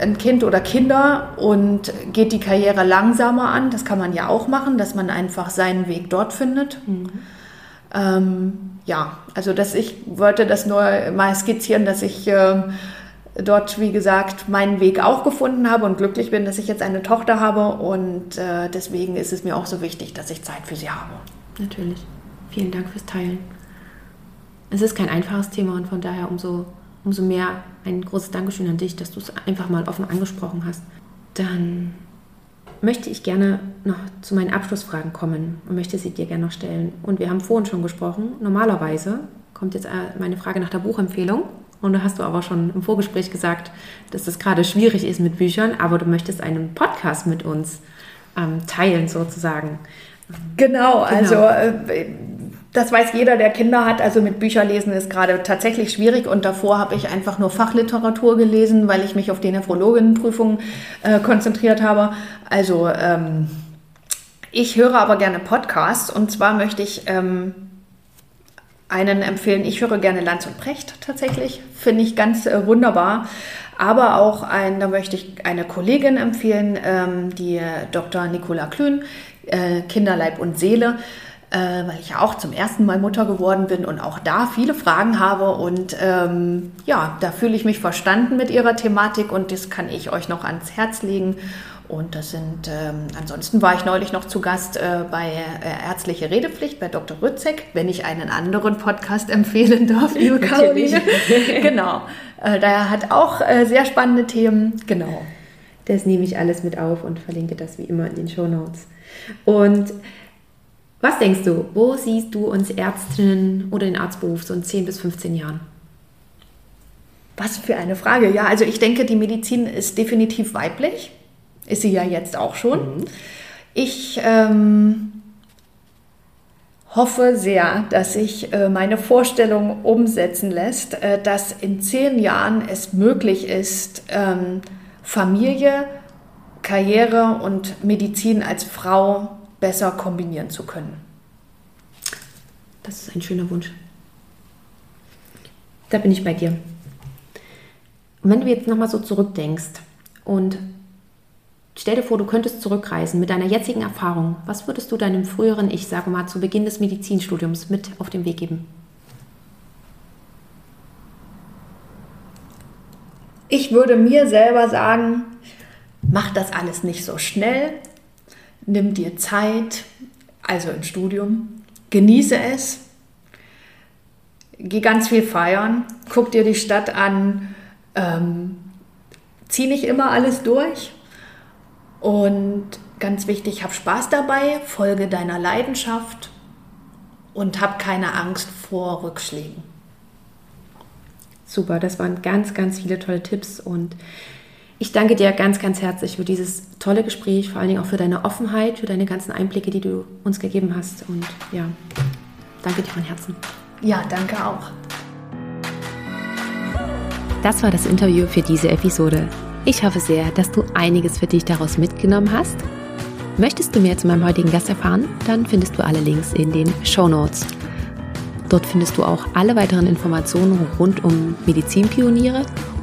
Speaker 2: ein Kind oder Kinder und geht die Karriere langsamer an. Das kann man ja auch machen, dass man einfach seinen Weg dort findet. Mhm. Ähm, ja, also dass ich wollte das nur mal skizzieren, dass ich äh, dort, wie gesagt, meinen Weg auch gefunden habe und glücklich bin, dass ich jetzt eine Tochter habe und äh, deswegen ist es mir auch so wichtig, dass ich Zeit für sie habe.
Speaker 1: Natürlich. Vielen Dank fürs Teilen. Es ist kein einfaches Thema und von daher umso, umso mehr ein großes Dankeschön an dich, dass du es einfach mal offen angesprochen hast. Dann möchte ich gerne noch zu meinen Abschlussfragen kommen und möchte sie dir gerne noch stellen. Und wir haben vorhin schon gesprochen, normalerweise kommt jetzt äh, meine Frage nach der Buchempfehlung. Und da hast du aber schon im Vorgespräch gesagt, dass das gerade schwierig ist mit Büchern, aber du möchtest einen Podcast mit uns ähm, teilen sozusagen.
Speaker 2: Genau, genau. also äh, das weiß jeder, der Kinder hat. Also mit Bücherlesen ist gerade tatsächlich schwierig. Und davor habe ich einfach nur Fachliteratur gelesen, weil ich mich auf die Nephrologinnenprüfung äh, konzentriert habe. Also ähm, ich höre aber gerne Podcasts. Und zwar möchte ich ähm, einen empfehlen. Ich höre gerne Lanz und Precht tatsächlich. Finde ich ganz äh, wunderbar. Aber auch ein, da möchte ich eine Kollegin empfehlen, ähm, die Dr. Nicola Klün, äh, Kinderleib und Seele äh, weil ich ja auch zum ersten Mal Mutter geworden bin und auch da viele Fragen habe. Und ähm, ja, da fühle ich mich verstanden mit ihrer Thematik und das kann ich euch noch ans Herz legen. Und das sind, ähm, ansonsten war ich neulich noch zu Gast äh, bei äh, Ärztliche Redepflicht bei Dr. Rützek, wenn ich einen anderen Podcast empfehlen darf, liebe Caroline. genau. Äh, der hat auch äh, sehr spannende Themen. Genau.
Speaker 1: Das nehme ich alles mit auf und verlinke das wie immer in den Show Notes. Und was denkst du, wo siehst du uns Ärztinnen oder den Arztberuf so in 10 bis 15 Jahren?
Speaker 2: Was für eine Frage. Ja, also ich denke, die Medizin ist definitiv weiblich. Ist sie ja jetzt auch schon. Mhm. Ich ähm, hoffe sehr, dass sich äh, meine Vorstellung umsetzen lässt, äh, dass in zehn Jahren es möglich ist, ähm, Familie, Karriere und Medizin als Frau besser kombinieren zu können.
Speaker 1: Das ist ein schöner Wunsch. Da bin ich bei dir. Und wenn du jetzt nochmal so zurückdenkst und stell dir vor, du könntest zurückreisen mit deiner jetzigen Erfahrung, was würdest du deinem früheren Ich, sage mal, zu Beginn des Medizinstudiums mit auf den Weg geben?
Speaker 2: Ich würde mir selber sagen, mach das alles nicht so schnell, nimm dir Zeit, also im Studium, genieße es, geh ganz viel feiern, guck dir die Stadt an, ähm, zieh nicht immer alles durch. Und ganz wichtig, hab Spaß dabei, folge deiner Leidenschaft und hab keine Angst vor Rückschlägen.
Speaker 1: Super, das waren ganz, ganz viele tolle Tipps und ich danke dir ganz, ganz herzlich für dieses tolle Gespräch, vor allen Dingen auch für deine Offenheit, für deine ganzen Einblicke, die du uns gegeben hast. Und ja, danke dir von Herzen.
Speaker 2: Ja, danke auch.
Speaker 1: Das war das Interview für diese Episode. Ich hoffe sehr, dass du einiges für dich daraus mitgenommen hast. Möchtest du mehr zu meinem heutigen Gast erfahren? Dann findest du alle Links in den Show Notes. Dort findest du auch alle weiteren Informationen rund um Medizinpioniere